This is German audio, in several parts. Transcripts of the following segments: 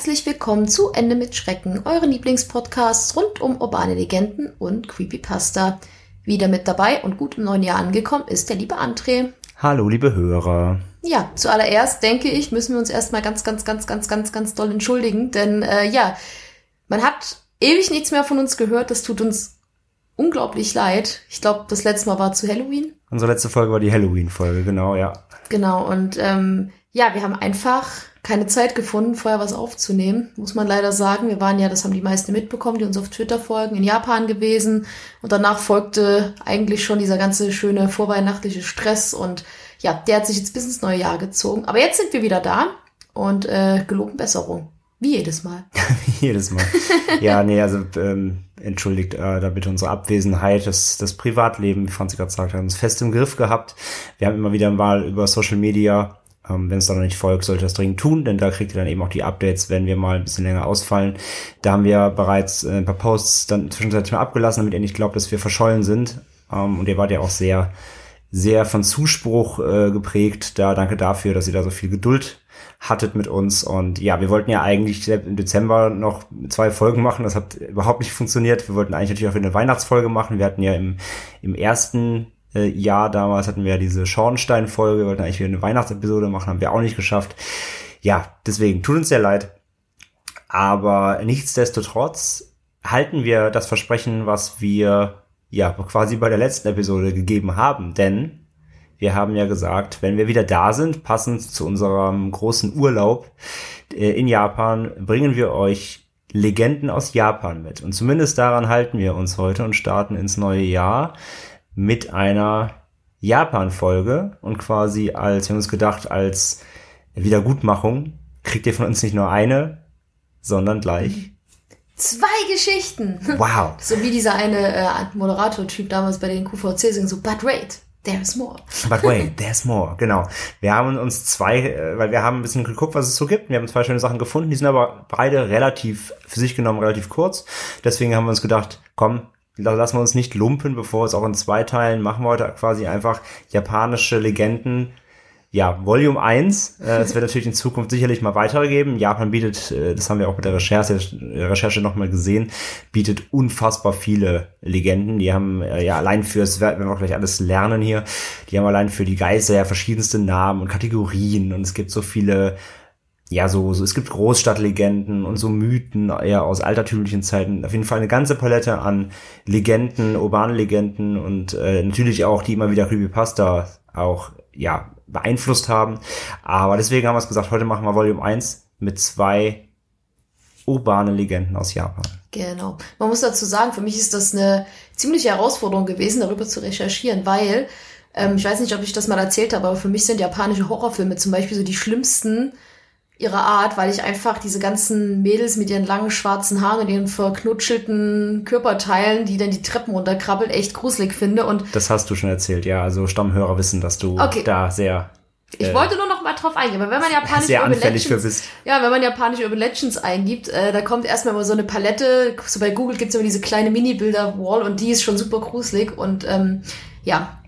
Herzlich willkommen zu Ende mit Schrecken, euren Lieblingspodcasts rund um urbane Legenden und Creepypasta. Wieder mit dabei und gut im neuen Jahr angekommen ist der liebe André. Hallo, liebe Hörer. Ja, zuallererst denke ich, müssen wir uns erstmal ganz, ganz, ganz, ganz, ganz, ganz doll entschuldigen, denn äh, ja, man hat ewig nichts mehr von uns gehört. Das tut uns unglaublich leid. Ich glaube, das letzte Mal war zu Halloween. Unsere letzte Folge war die Halloween-Folge, genau, ja. Genau, und ähm, ja, wir haben einfach keine Zeit gefunden, vorher was aufzunehmen, muss man leider sagen. Wir waren ja, das haben die meisten mitbekommen, die uns auf Twitter folgen, in Japan gewesen. Und danach folgte eigentlich schon dieser ganze schöne vorweihnachtliche Stress. Und ja, der hat sich jetzt bis ins neue Jahr gezogen. Aber jetzt sind wir wieder da und äh, geloben Besserung. Wie jedes Mal. Wie jedes Mal. ja, nee, also ähm, entschuldigt äh, da bitte unsere Abwesenheit. Das, das Privatleben, wie Franzi gerade gesagt hat, uns fest im Griff gehabt. Wir haben immer wieder mal über Social Media Wenn es da noch nicht folgt, sollte das dringend tun, denn da kriegt ihr dann eben auch die Updates, wenn wir mal ein bisschen länger ausfallen. Da haben wir bereits äh, ein paar Posts dann zwischenzeitlich mal abgelassen, damit ihr nicht glaubt, dass wir verschollen sind. Ähm, und ihr wart ja auch sehr, sehr von Zuspruch äh, geprägt. Da danke dafür, dass ihr da so viel Geduld hattet mit uns. Und ja, wir wollten ja eigentlich im Dezember noch zwei Folgen machen. Das hat überhaupt nicht funktioniert. Wir wollten eigentlich natürlich auch eine Weihnachtsfolge machen. Wir hatten ja im, im ersten äh, Jahr damals hatten wir ja diese Schornstein-Folge, wollten eigentlich wieder eine Weihnachtsepisode machen, haben wir auch nicht geschafft. Ja, deswegen tut uns sehr leid. Aber nichtsdestotrotz halten wir das Versprechen, was wir ja quasi bei der letzten Episode gegeben haben, denn wir haben ja gesagt, wenn wir wieder da sind, passend zu unserem großen Urlaub äh, in Japan, bringen wir euch Legenden aus Japan mit. Und zumindest daran halten wir uns heute und starten ins neue Jahr mit einer Japan-Folge und quasi als, wir haben uns gedacht, als Wiedergutmachung kriegt ihr von uns nicht nur eine, sondern gleich zwei Geschichten. Wow. so wie dieser eine äh, Moderator-Typ damals bei den QVC singt, so, but wait, there's more. But wait, there's more, genau. Wir haben uns zwei, äh, weil wir haben ein bisschen geguckt, was es so gibt. Wir haben zwei schöne Sachen gefunden, die sind aber beide relativ, für sich genommen relativ kurz. Deswegen haben wir uns gedacht, komm, lassen wir uns nicht lumpen, bevor es auch in zwei Teilen machen wir heute quasi einfach japanische Legenden. Ja, Volume 1. Äh, es wird natürlich in Zukunft sicherlich mal weitere geben. Japan bietet, äh, das haben wir auch mit der Recherche, Recherche nochmal gesehen, bietet unfassbar viele Legenden. Die haben äh, ja allein für, das werden wir auch gleich alles lernen hier, die haben allein für die Geister ja verschiedenste Namen und Kategorien und es gibt so viele ja, so, so, es gibt Großstadtlegenden und so Mythen eher aus altertümlichen Zeiten. Auf jeden Fall eine ganze Palette an Legenden, urbanen Legenden und äh, natürlich auch, die immer wieder Creepypasta auch, ja, beeinflusst haben. Aber deswegen haben wir es gesagt, heute machen wir Volume 1 mit zwei urbane Legenden aus Japan. Genau. Man muss dazu sagen, für mich ist das eine ziemliche Herausforderung gewesen, darüber zu recherchieren, weil, ähm, ich weiß nicht, ob ich das mal erzählt habe, aber für mich sind japanische Horrorfilme zum Beispiel so die schlimmsten ihrer Art, weil ich einfach diese ganzen Mädels mit ihren langen schwarzen Haaren und ihren verknutschelten Körperteilen, die dann die Treppen runterkrabbelt, echt gruselig finde. Und das hast du schon erzählt, ja. Also Stammhörer wissen, dass du okay. da sehr ich äh, wollte nur noch mal drauf eingehen, weil wenn man japanisch sehr Urban Legends, bist. ja, wenn man japanisch Urban Legends eingibt, äh, da kommt erstmal immer so eine Palette. So bei Google gibt's immer diese kleine Mini-Bilder-Wall und die ist schon super gruselig und ähm, ja,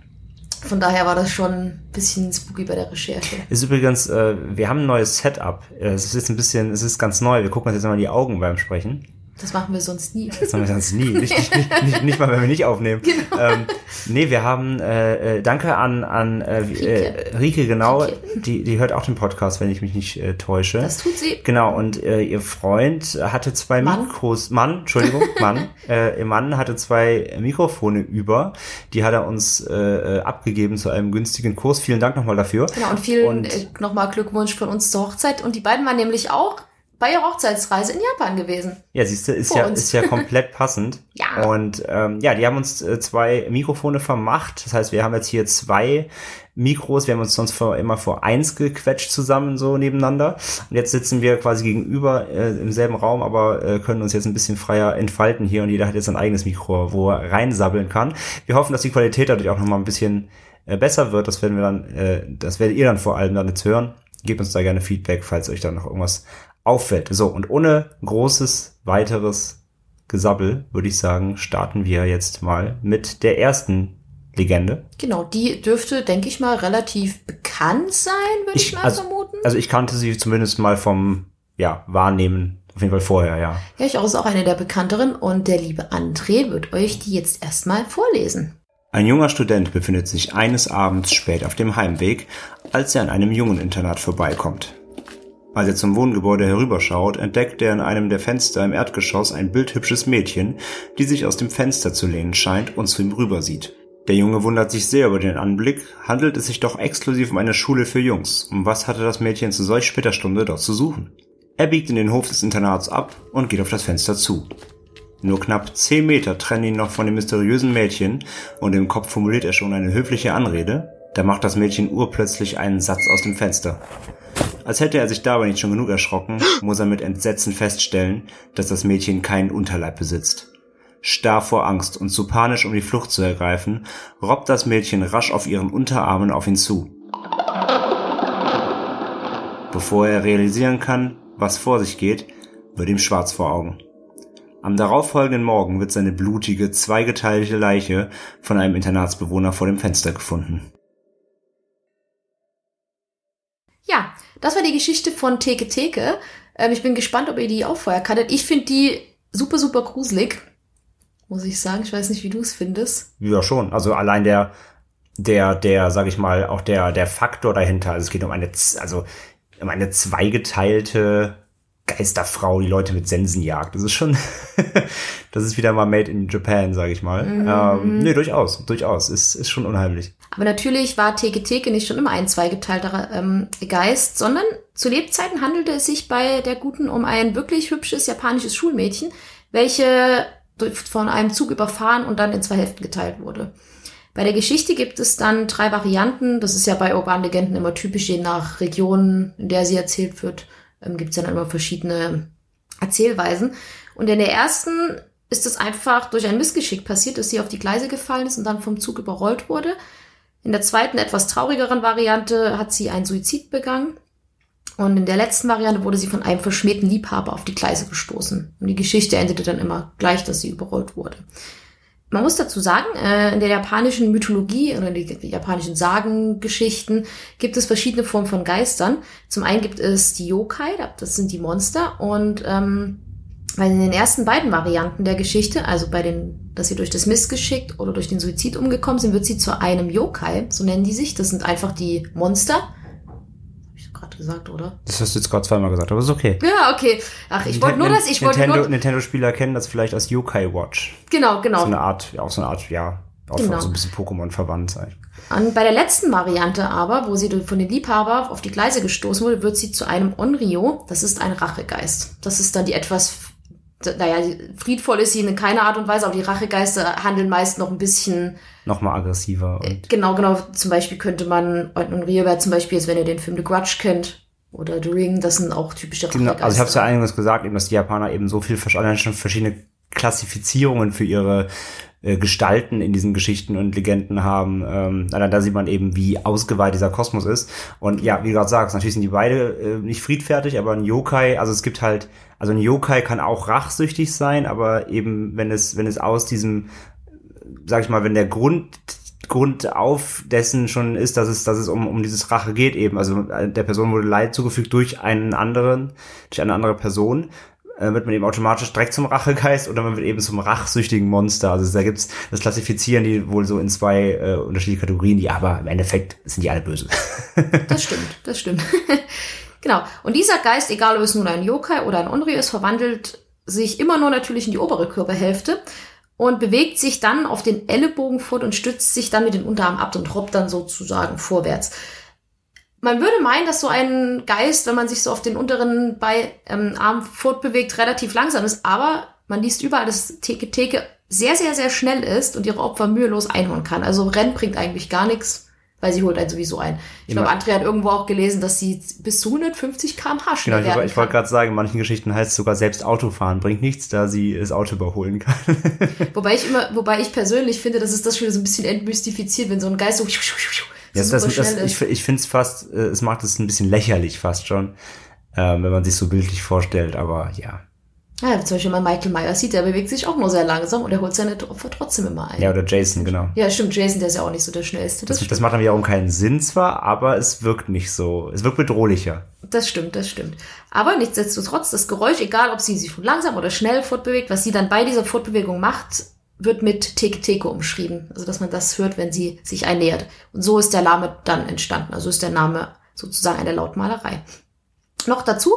von daher war das schon ein bisschen spooky bei der Recherche. Ist übrigens, äh, wir haben ein neues Setup. Es ist jetzt ein bisschen, es ist ganz neu. Wir gucken uns jetzt mal die Augen beim Sprechen. Das machen wir sonst nie. Das machen wir sonst nie. Nicht, nicht, nicht, nicht, nicht mal, wenn wir nicht aufnehmen. Genau. Ähm, nee, wir haben, äh, äh, danke an, an äh, Rike. Äh, Rike, genau. Rike. Die, die hört auch den Podcast, wenn ich mich nicht äh, täusche. Das tut sie. Genau, und äh, ihr Freund hatte zwei Mann. Mikros. Mann, Entschuldigung, Mann. Äh, ihr Mann hatte zwei Mikrofone über. Die hat er uns äh, äh abgegeben zu einem günstigen Kurs. Vielen Dank nochmal dafür. Genau, und vielen äh, nochmal Glückwunsch von uns zur Hochzeit. Und die beiden waren nämlich auch bei ihrer Hochzeitsreise in Japan gewesen. Ja, siehst du, ist ja, ist ja komplett passend. ja. Und ähm, ja, die haben uns äh, zwei Mikrofone vermacht. Das heißt, wir haben jetzt hier zwei Mikros. Wir haben uns sonst vor, immer vor eins gequetscht zusammen so nebeneinander. Und jetzt sitzen wir quasi gegenüber äh, im selben Raum, aber äh, können uns jetzt ein bisschen freier entfalten hier und jeder hat jetzt ein eigenes Mikro, wo er reinsabbeln kann. Wir hoffen, dass die Qualität dadurch auch nochmal ein bisschen äh, besser wird. Das werden wir dann, äh, das werdet ihr dann vor allem dann jetzt hören. Gebt uns da gerne Feedback, falls euch da noch irgendwas auffällt. So, und ohne großes weiteres Gesabbel würde ich sagen, starten wir jetzt mal mit der ersten Legende. Genau, die dürfte, denke ich mal, relativ bekannt sein, würde ich, ich, mal also, vermuten. Also ich kannte sie zumindest mal vom ja, wahrnehmen. Auf jeden Fall vorher, ja. Ja, ich auch ist auch eine der bekannteren und der liebe André wird euch die jetzt erstmal vorlesen. Ein junger Student befindet sich eines Abends spät auf dem Heimweg, als er an einem Jungeninternat vorbeikommt. Als er zum Wohngebäude herüberschaut, entdeckt er in einem der Fenster im Erdgeschoss ein bildhübsches Mädchen, die sich aus dem Fenster zu lehnen scheint und zu ihm rübersieht. Der Junge wundert sich sehr über den Anblick, handelt es sich doch exklusiv um eine Schule für Jungs, und was hatte das Mädchen zu solch später Stunde dort zu suchen? Er biegt in den Hof des Internats ab und geht auf das Fenster zu. Nur knapp zehn Meter trennen ihn noch von dem mysteriösen Mädchen und im Kopf formuliert er schon eine höfliche Anrede, da macht das Mädchen urplötzlich einen Satz aus dem Fenster. Als hätte er sich dabei nicht schon genug erschrocken, muss er mit Entsetzen feststellen, dass das Mädchen keinen Unterleib besitzt. Starr vor Angst und zu panisch, um die Flucht zu ergreifen, robbt das Mädchen rasch auf ihren Unterarmen auf ihn zu. Bevor er realisieren kann, was vor sich geht, wird ihm schwarz vor Augen. Am darauffolgenden Morgen wird seine blutige, zweigeteilte Leiche von einem Internatsbewohner vor dem Fenster gefunden. Das war die Geschichte von Teke Teke. Ähm, ich bin gespannt, ob ihr die auch vorher kanntet. Ich finde die super, super gruselig. Muss ich sagen. Ich weiß nicht, wie du es findest. Ja, schon. Also allein der, der, der, sag ich mal, auch der, der Faktor dahinter. Also es geht um eine, also um eine zweigeteilte Geisterfrau, die Leute mit Sensen jagt. Das ist schon, das ist wieder mal made in Japan, sage ich mal. Mhm. Ähm, nee, durchaus, durchaus. Ist, ist schon unheimlich. Aber natürlich war Teke Teke nicht schon immer ein zweigeteilter ähm, Geist, sondern zu Lebzeiten handelte es sich bei der Guten um ein wirklich hübsches japanisches Schulmädchen, welche von einem Zug überfahren und dann in zwei Hälften geteilt wurde. Bei der Geschichte gibt es dann drei Varianten. Das ist ja bei urbanen Legenden immer typisch, je nach Region, in der sie erzählt wird ähm, gibt es dann immer verschiedene Erzählweisen. Und in der ersten ist es einfach durch ein Missgeschick passiert, dass sie auf die Gleise gefallen ist und dann vom Zug überrollt wurde. In der zweiten, etwas traurigeren Variante hat sie einen Suizid begangen. Und in der letzten Variante wurde sie von einem verschmähten Liebhaber auf die Gleise gestoßen. Und die Geschichte endete dann immer gleich, dass sie überrollt wurde. Man muss dazu sagen, äh, in der japanischen Mythologie oder in den japanischen Sagengeschichten gibt es verschiedene Formen von Geistern. Zum einen gibt es die Yokai, das sind die Monster. Und ähm, weil in den ersten beiden Varianten der Geschichte, also bei den, dass sie durch das Missgeschick oder durch den Suizid umgekommen sind, wird sie zu einem Yokai, so nennen die sich. Das sind einfach die Monster gerade gesagt, oder? Das hast du jetzt gerade zweimal gesagt, aber ist okay. Ja, okay. Ach, ich wollte nur, dass ich wollte nur Nintendo-Spieler kennen das vielleicht als Yokai Watch. Genau, genau. So eine Art, auch so eine Art, ja, auch genau. so ein bisschen Pokémon verwandt sein. Und bei der letzten Variante aber, wo sie von den Liebhaber auf die Gleise gestoßen wurde, wird sie zu einem Onryo. Das ist ein Rachegeist. Das ist dann die etwas naja, friedvoll ist sie in keiner Art und Weise, aber die Rachegeister handeln meist noch ein bisschen nochmal aggressiver. Äh, und genau, genau. Zum Beispiel könnte man, Rio wäre zum Beispiel, jetzt, wenn ihr den Film The Grudge kennt, oder The Ring, das sind auch typische. Genau, also ich habe es ja eingangs gesagt, eben, dass die Japaner eben so viel schon verschiedene Klassifizierungen für ihre äh, Gestalten in diesen Geschichten und Legenden haben. Ähm, da sieht man eben, wie ausgeweitet dieser Kosmos ist. Und ja, wie du gerade sagst, natürlich sind die beide äh, nicht friedfertig, aber ein Yokai, also es gibt halt, also ein Yokai kann auch rachsüchtig sein, aber eben, wenn es, wenn es aus diesem, sag ich mal, wenn der Grund Grund auf dessen schon ist, dass es, dass es um, um dieses Rache geht eben. Also äh, der Person wurde Leid zugefügt durch einen anderen, durch eine andere Person äh, wird man eben automatisch direkt zum Rachegeist oder man wird eben zum rachsüchtigen Monster. Also da gibt's das klassifizieren die wohl so in zwei äh, unterschiedliche Kategorien, die aber im Endeffekt sind die alle böse. das stimmt, das stimmt. genau. Und dieser Geist, egal ob es nun ein Yokai oder ein Onryo ist, verwandelt sich immer nur natürlich in die obere Körperhälfte und bewegt sich dann auf den Ellenbogen fort und stützt sich dann mit den Unterarm ab und robbt dann sozusagen vorwärts man würde meinen, dass so ein Geist, wenn man sich so auf den unteren Bei, ähm, Arm fortbewegt, relativ langsam ist, aber man liest überall, dass Teke Teke sehr, sehr, sehr schnell ist und ihre Opfer mühelos einholen kann. Also Rennen bringt eigentlich gar nichts, weil sie holt einen sowieso ein. Ich glaube, Andrea hat irgendwo auch gelesen, dass sie bis zu 150 km/h schnell genau, ich, ich wollte gerade sagen, in manchen Geschichten heißt es sogar selbst Autofahren bringt nichts, da sie das Auto überholen kann. wobei ich immer, wobei ich persönlich finde, dass es das schon so ein bisschen entmystifiziert, wenn so ein Geist so ja, das, das, ich ich finde es fast, äh, es macht es ein bisschen lächerlich fast schon, äh, wenn man sich so bildlich vorstellt, aber ja. Ja, zum Beispiel mal Michael Myers sieht, der bewegt sich auch nur sehr langsam und er holt seine Opfer trotzdem immer ein. Ja, oder Jason, genau. Ja, stimmt, Jason, der ist ja auch nicht so der Schnellste. Das, das, das macht dann wiederum keinen Sinn zwar, aber es wirkt nicht so, es wirkt bedrohlicher. Das stimmt, das stimmt. Aber nichtsdestotrotz, das Geräusch, egal ob sie sich langsam oder schnell fortbewegt, was sie dann bei dieser Fortbewegung macht, wird mit Teke Teke umschrieben. Also, dass man das hört, wenn sie sich einnähert. Und so ist der Name dann entstanden. Also ist der Name sozusagen eine Lautmalerei. Noch dazu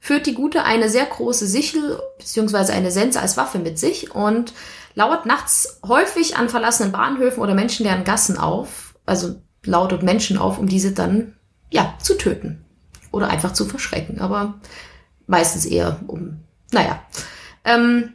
führt die Gute eine sehr große Sichel bzw. eine Sense als Waffe mit sich und lauert nachts häufig an verlassenen Bahnhöfen oder menschenleeren Gassen auf, also lautet Menschen auf, um diese dann ja zu töten oder einfach zu verschrecken, aber meistens eher um, naja. Ähm,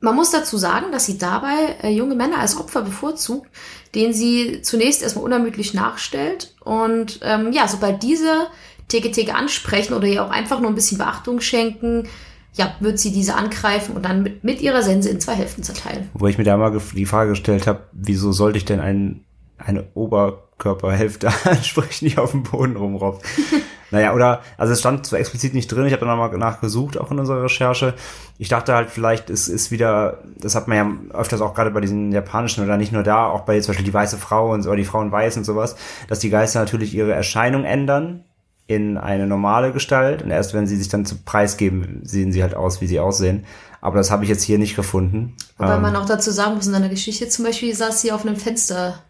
man muss dazu sagen, dass sie dabei äh, junge Männer als Opfer bevorzugt, denen sie zunächst erstmal unermüdlich nachstellt. Und ähm, ja, sobald diese Teke ansprechen oder ihr auch einfach nur ein bisschen Beachtung schenken, ja, wird sie diese angreifen und dann mit, mit ihrer Sense in zwei Hälften zerteilen. Wo ich mir da mal die Frage gestellt habe, wieso sollte ich denn ein, eine Oberkörperhälfte ansprechen, die auf dem Boden rumrobbt? naja, oder, also es stand zwar explizit nicht drin, ich habe da nochmal nachgesucht, auch in unserer Recherche. Ich dachte halt, vielleicht ist, ist wieder, das hat man ja öfters auch gerade bei diesen japanischen oder nicht nur da, auch bei zum Beispiel die weiße Frau und, oder die Frauen weiß und sowas, dass die Geister natürlich ihre Erscheinung ändern in eine normale Gestalt und erst wenn sie sich dann zu Preis geben, sehen sie halt aus, wie sie aussehen. Aber das habe ich jetzt hier nicht gefunden. Wobei ähm, man auch dazu sagen muss, in einer Geschichte zum Beispiel saß sie auf einem Fenster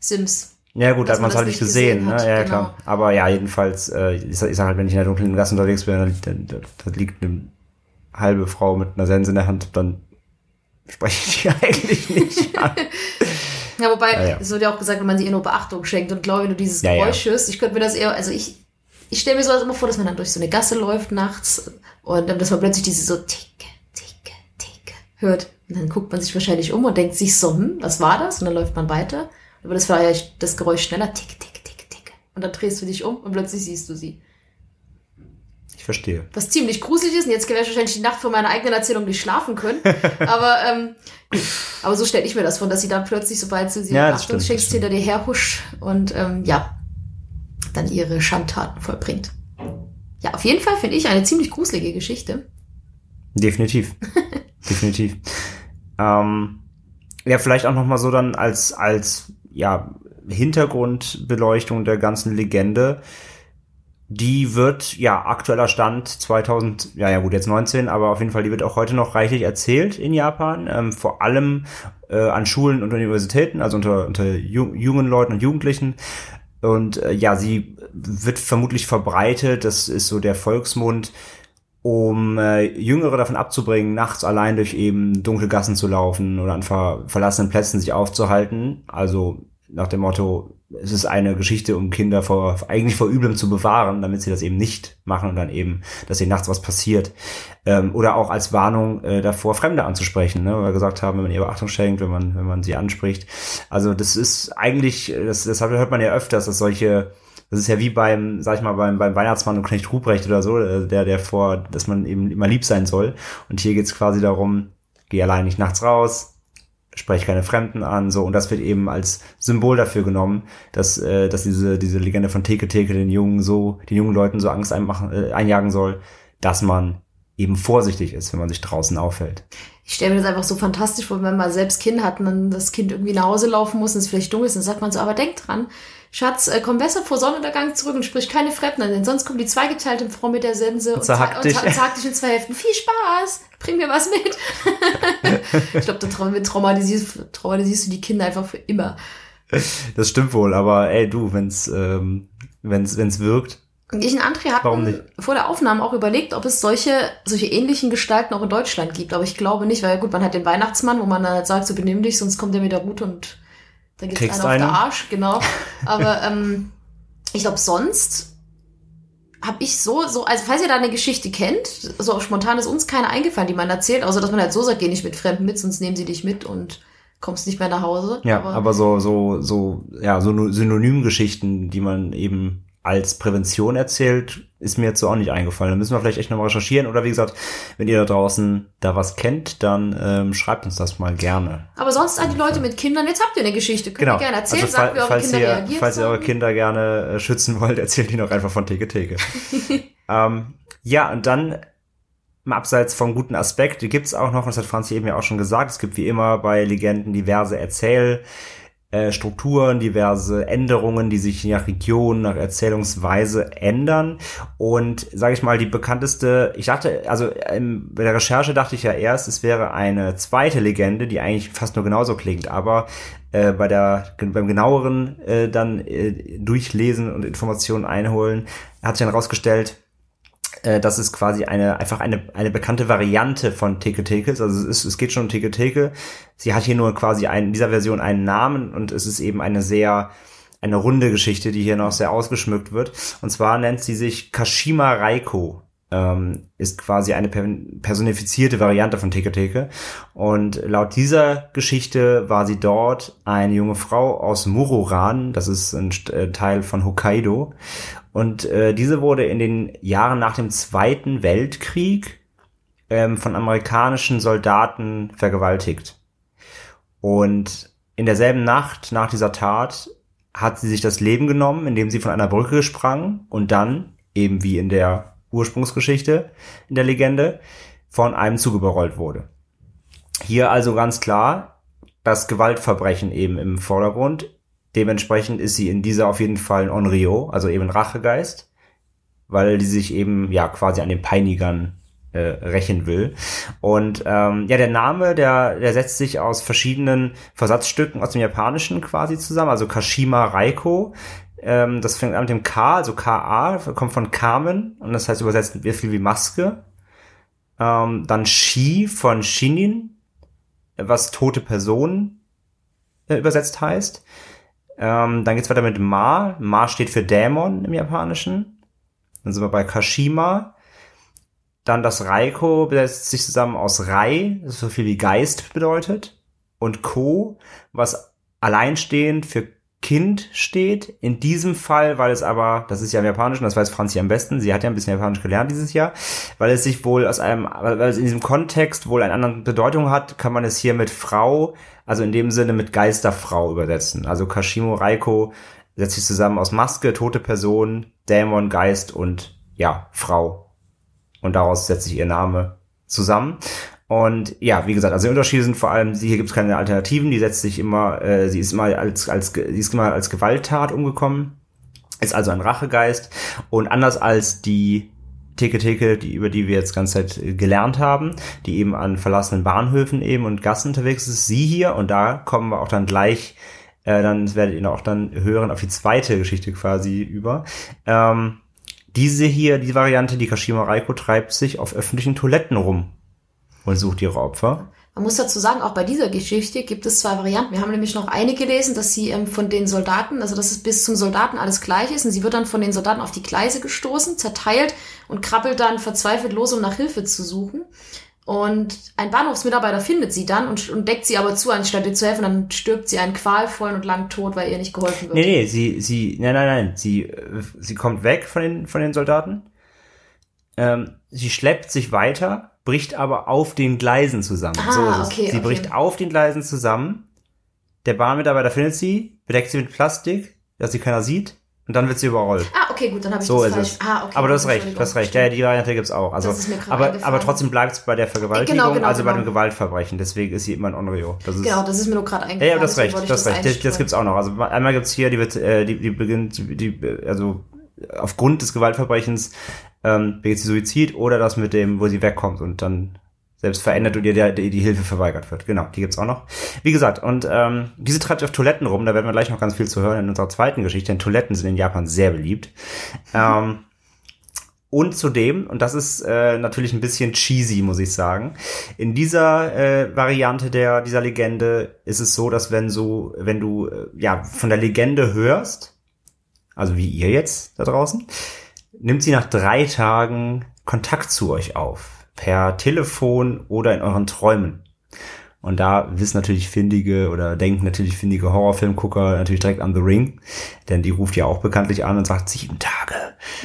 Sims. Ja gut, da hat man es halt nicht gesehen, gesehen ne? ja genau. klar. Aber ja, jedenfalls, äh, ich, sag, ich sag halt, wenn ich in der dunklen Gasse unterwegs bin, dann, dann, dann, dann liegt eine halbe Frau mit einer Sense in der Hand, dann spreche ich die eigentlich nicht an. Ja, wobei, ja, ja. es wird ja auch gesagt, wenn man sie ihr nur Beachtung schenkt und glaube, wenn du dieses ja, Geräusch hörst, ich könnte mir das eher, also ich ich stelle mir sowas immer vor, dass man dann durch so eine Gasse läuft nachts und dann, dass man plötzlich diese so ticke, ticke, ticke hört. Und dann guckt man sich wahrscheinlich um und denkt sich so, hm, was war das? Und dann läuft man weiter. Aber das war ja das Geräusch schneller, ticke, ticke, ticke, ticke. Und dann drehst du dich um und plötzlich siehst du sie. Ich verstehe. Was ziemlich gruselig ist, und jetzt werde ich wahrscheinlich die Nacht vor meiner eigenen Erzählung nicht schlafen können. aber, ähm, aber so stelle ich mir das vor, dass sie dann plötzlich, sobald du sie ja, Achtung schenkst, hinter dir herhuscht und ähm, ja, dann ihre Schandtaten vollbringt. Ja, auf jeden Fall finde ich eine ziemlich gruselige Geschichte. Definitiv. Definitiv. Ähm, ja, vielleicht auch noch mal so dann als, als, ja, Hintergrundbeleuchtung der ganzen Legende. Die wird, ja, aktueller Stand 2000, ja, ja gut, jetzt 19, aber auf jeden Fall, die wird auch heute noch reichlich erzählt in Japan, ähm, vor allem äh, an Schulen und Universitäten, also unter, unter jungen Leuten und Jugendlichen. Und äh, ja, sie wird vermutlich verbreitet, das ist so der Volksmund, um äh, Jüngere davon abzubringen, nachts allein durch eben dunkle Gassen zu laufen oder an ver verlassenen Plätzen sich aufzuhalten. Also nach dem Motto, es ist eine Geschichte, um Kinder vor, eigentlich vor Üblem zu bewahren, damit sie das eben nicht machen und dann eben, dass ihnen nachts was passiert. Ähm, oder auch als Warnung äh, davor, Fremde anzusprechen, ne? weil wir gesagt haben, wenn man ihr Beachtung schenkt, wenn man, wenn man sie anspricht. Also das ist eigentlich, das, das hört man ja öfters, dass solche, das ist ja wie beim, sag ich mal, beim, beim Weihnachtsmann und Knecht Ruprecht oder so, äh, der, der vor, dass man eben immer lieb sein soll. Und hier geht's quasi darum, geh allein nicht nachts raus, spreche keine Fremden an, so und das wird eben als Symbol dafür genommen, dass äh, dass diese diese Legende von Theke Theke den jungen so den jungen Leuten so Angst einmachen, äh, einjagen soll, dass man eben vorsichtig ist, wenn man sich draußen aufhält. Ich stelle mir das einfach so fantastisch vor, wenn man selbst Kind hat und dann das Kind irgendwie nach Hause laufen muss und es vielleicht dunkel ist, dann sagt man so, aber denk dran, Schatz, äh, komm besser vor Sonnenuntergang zurück und sprich keine Fremden an, denn sonst kommt die zweigeteilte Frau mit der Sense und, zerhackt und, dich. und zerhackt dich in zwei Hälften. Viel Spaß! Bring mir was mit. ich glaube, da traumatisierst, traumatisierst du die Kinder einfach für immer. Das stimmt wohl, aber ey, du, wenn's, ähm, wenn's, wenn's wirkt. Und ich und André hatten vor der Aufnahme auch überlegt, ob es solche, solche ähnlichen Gestalten auch in Deutschland gibt. Aber ich glaube nicht, weil gut, man hat den Weihnachtsmann, wo man dann halt sagt, so benimm dich, sonst kommt der mit der Route und da gibt's Kriegst einen auf der Arsch, genau. Aber ähm, ich glaube, sonst habe ich so, so, also falls ihr da eine Geschichte kennt, so spontan ist uns keine eingefallen, die man erzählt, außer dass man halt so sagt, geh nicht mit Fremden mit, sonst nehmen sie dich mit und kommst nicht mehr nach Hause. Ja, aber, aber so, so, so, ja, so Synonymgeschichten, die man eben als Prävention erzählt, ist mir jetzt so auch nicht eingefallen. Da müssen wir vielleicht echt nochmal recherchieren. Oder wie gesagt, wenn ihr da draußen da was kennt, dann ähm, schreibt uns das mal gerne. Aber sonst an die Leute mit Kindern, jetzt habt ihr eine Geschichte, könnt genau. ihr gerne erzählen, also, sagt, wie eure falls Kinder ihr, reagiert Falls ihr eure Kinder gerne äh, schützen wollt, erzählt die noch einfach von Theke Theke. ähm, ja, und dann im Abseits vom guten Aspekt, die gibt's auch noch, das hat Franzi eben ja auch schon gesagt, es gibt wie immer bei Legenden diverse Erzähl- äh, Strukturen, diverse Änderungen, die sich nach Region, nach Erzählungsweise ändern. Und sage ich mal, die bekannteste, ich dachte, also ähm, bei der Recherche dachte ich ja erst, es wäre eine zweite Legende, die eigentlich fast nur genauso klingt, aber äh, bei der beim genaueren äh, dann äh, durchlesen und Informationen einholen, hat sich dann herausgestellt, äh, das ist quasi eine einfach eine eine bekannte Variante von Teke Tekes. Also es, ist, es geht schon um Teke Teke. Sie hat hier nur quasi ein, in dieser Version einen Namen und es ist eben eine sehr eine runde Geschichte, die hier noch sehr ausgeschmückt wird. Und zwar nennt sie sich Kashima Raiko. Ähm, ist quasi eine personifizierte Variante von Teke Teke. Und laut dieser Geschichte war sie dort eine junge Frau aus Muroran, das ist ein äh, Teil von Hokkaido. Und äh, diese wurde in den Jahren nach dem Zweiten Weltkrieg ähm, von amerikanischen Soldaten vergewaltigt. Und in derselben Nacht nach dieser Tat hat sie sich das Leben genommen, indem sie von einer Brücke sprang und dann, eben wie in der Ursprungsgeschichte, in der Legende, von einem Zug überrollt wurde. Hier also ganz klar das Gewaltverbrechen eben im Vordergrund. Dementsprechend ist sie in dieser auf jeden Fall ein Onryo, also eben Rachegeist, weil die sich eben ja quasi an den Peinigern äh, rächen will. Und ähm, ja, der Name, der, der setzt sich aus verschiedenen Versatzstücken aus dem Japanischen quasi zusammen, also Kashima Raiko. Ähm, das fängt an mit dem K, also KA, kommt von Carmen und das heißt übersetzt wie viel wie Maske. Ähm, dann Shi von Shinin, was tote Person äh, übersetzt heißt. Ähm, dann geht's weiter mit Ma. Ma steht für Dämon im Japanischen. Dann sind wir bei Kashima. Dann das Raiko setzt sich zusammen aus Rai, das so viel wie Geist bedeutet. Und Ko, was alleinstehend für Kind steht. In diesem Fall, weil es aber, das ist ja im Japanischen, das weiß Franzi am besten, sie hat ja ein bisschen Japanisch gelernt dieses Jahr, weil es sich wohl aus einem, weil es in diesem Kontext wohl eine andere Bedeutung hat, kann man es hier mit Frau, also in dem Sinne mit Geisterfrau übersetzen. Also Kashimo Raiko setzt sich zusammen aus Maske, tote Person, Dämon, Geist und ja, Frau. Und daraus setzt sich ihr Name zusammen. Und ja, wie gesagt, also die Unterschiede sind vor allem, hier gibt es keine Alternativen, die setzt sich immer, äh, sie ist immer als, als, sie ist immer als Gewalttat umgekommen, ist also ein Rachegeist und anders als die Teke Teke, die, über die wir jetzt ganze Zeit gelernt haben, die eben an verlassenen Bahnhöfen eben und Gassen unterwegs ist, sie hier und da kommen wir auch dann gleich, äh, dann werdet ihr auch dann hören auf die zweite Geschichte quasi über. Ähm, diese hier, die Variante, die Kashima Raiko treibt sich auf öffentlichen Toiletten rum und sucht ihre Opfer. Man muss dazu sagen, auch bei dieser Geschichte gibt es zwei Varianten. Wir haben nämlich noch eine gelesen, dass sie ähm, von den Soldaten, also dass es bis zum Soldaten alles gleich ist und sie wird dann von den Soldaten auf die Gleise gestoßen, zerteilt und krabbelt dann verzweifelt los, um nach Hilfe zu suchen. Und ein Bahnhofsmitarbeiter findet sie dann und, und deckt sie aber zu, anstatt ihr zu helfen. Dann stirbt sie einen qualvollen und langen Tod, weil ihr nicht geholfen wird. Nee, nee, sie, sie, nein, nein, nein, sie, sie kommt weg von den, von den Soldaten. Ähm, sie schleppt sich weiter bricht aber auf den Gleisen zusammen. Ah, so ist es. Okay, sie okay. bricht auf den Gleisen zusammen. Der Bahnmitarbeiter findet sie, bedeckt sie mit Plastik, dass sie keiner sieht. Und dann wird sie überrollt. Ah, okay, gut, dann habe ich so das falsch. Es. Ah, okay, aber du hast recht, du hast recht. Ja, die Variante gibt's auch. Also, aber, aber trotzdem bleibt es bei der Vergewaltigung, genau, genau, also genau. bei dem Gewaltverbrechen. Deswegen ist sie immer ein Onryo. Das ist, genau, das ist mir nur gerade eingefallen. Ja, ja, das recht, das, das recht. Das, das gibt's auch noch. Also einmal gibt's hier, die wird, äh, die, die beginnt, die, also aufgrund des Gewaltverbrechens ähm, begeht sie Suizid oder das mit dem, wo sie wegkommt und dann selbst verändert und ihr der, die, die Hilfe verweigert wird. Genau, die gibt's auch noch. Wie gesagt, und ähm, diese treibt auf Toiletten rum, da werden wir gleich noch ganz viel zu hören in unserer zweiten Geschichte, denn Toiletten sind in Japan sehr beliebt. Ähm, und zudem, und das ist äh, natürlich ein bisschen cheesy, muss ich sagen, in dieser äh, Variante der dieser Legende ist es so, dass wenn so, wenn du äh, ja von der Legende hörst, also wie ihr jetzt da draußen, nimmt sie nach drei Tagen Kontakt zu euch auf. Per Telefon oder in euren Träumen. Und da wissen natürlich findige oder denken natürlich findige Horrorfilmgucker natürlich direkt an The Ring. Denn die ruft ja auch bekanntlich an und sagt sieben Tage.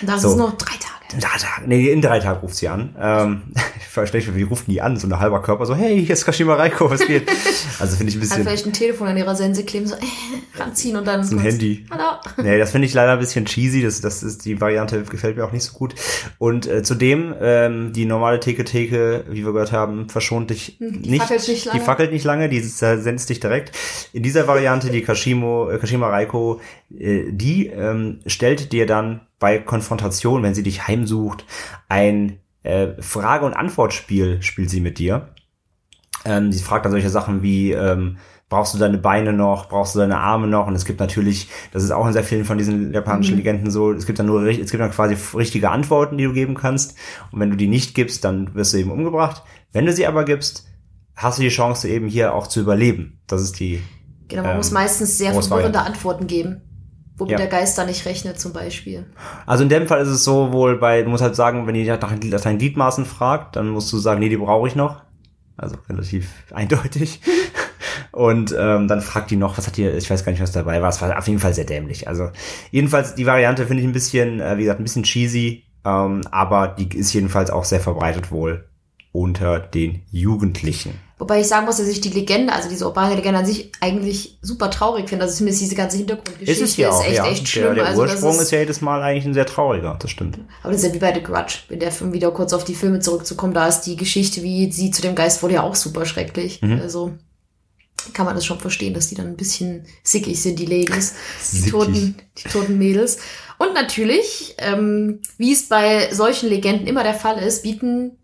Das so. ist noch drei Tage. Drei Tage. Nee, in drei Tagen ruft sie an. Ähm, verstehe ich, wie rufen die an? So ein halber Körper, so, hey, hier ist Kashima Reiko, was geht? Also finde ich ein bisschen. Hat vielleicht ein Telefon an ihrer Sense kleben, so, äh, ranziehen und dann. So ein Handy. Hallo. Nee, das finde ich leider ein bisschen cheesy. Das, das ist, die Variante gefällt mir auch nicht so gut. Und äh, zudem, ähm, die normale Theke-Theke, wie wir gehört haben, verschont dich Hm, Die nicht. fackelt nicht lange. Die fackelt nicht lange, die senzt dich direkt. In dieser Variante, die Kashimo, äh, Kashima Reiko, äh, die ähm, stellt dir dann bei Konfrontation, wenn sie dich heimsucht, ein äh, Frage- und Antwortspiel spielt sie mit dir. Ähm, sie fragt dann solche Sachen wie, ähm, brauchst du deine Beine noch, brauchst du deine Arme noch? Und es gibt natürlich, das ist auch in sehr vielen von diesen japanischen Mhm. Legenden so, es gibt dann nur, es gibt dann quasi richtige Antworten, die du geben kannst. Und wenn du die nicht gibst, dann wirst du eben umgebracht. Wenn du sie aber gibst, hast du die Chance eben hier auch zu überleben. Das ist die, Genau, man Ähm, muss meistens sehr verwirrende. Antworten geben. Womit Ja. der Geist da nicht rechnet, zum Beispiel. also in dem Fall ist es so wohl bei, du musst halt sagen, wenn die nach, nach deinen Gliedmaßen fragt, dann musst du sagen, nee, die brauche ich noch. Also relativ eindeutig. Und ähm, dann fragt die noch, was hat die, ich weiß gar nicht, was dabei war. Es war auf jeden Fall sehr dämlich. Also jedenfalls die Variante finde ich ein bisschen, äh, wie gesagt, ein bisschen cheesy, ähm, aber die ist jedenfalls auch sehr verbreitet wohl unter den Jugendlichen. Wobei ich sagen muss, dass ich die Legende, also diese urbane Legende an sich eigentlich super traurig finde. Also zumindest diese ganze Hintergrundgeschichte Ist es ja auch, echt, ja. echt schlimm. Der, der also Ursprung ist, ja jedes Mal eigentlich ein sehr trauriger, das stimmt. Aber das ist ja wie bei The Grudge, wenn der Film wieder kurz auf die Filme zurückzukommen, da ist die Geschichte, wie sie zu dem Geist wurde, ja auch super schrecklich. Mhm. Also kann man das schon verstehen, dass die dann ein bisschen sickig sind, die Ladies, die toten, die toten Mädels. Und natürlich, ähm, wie es bei solchen Legenden immer der Fall ist, bieten,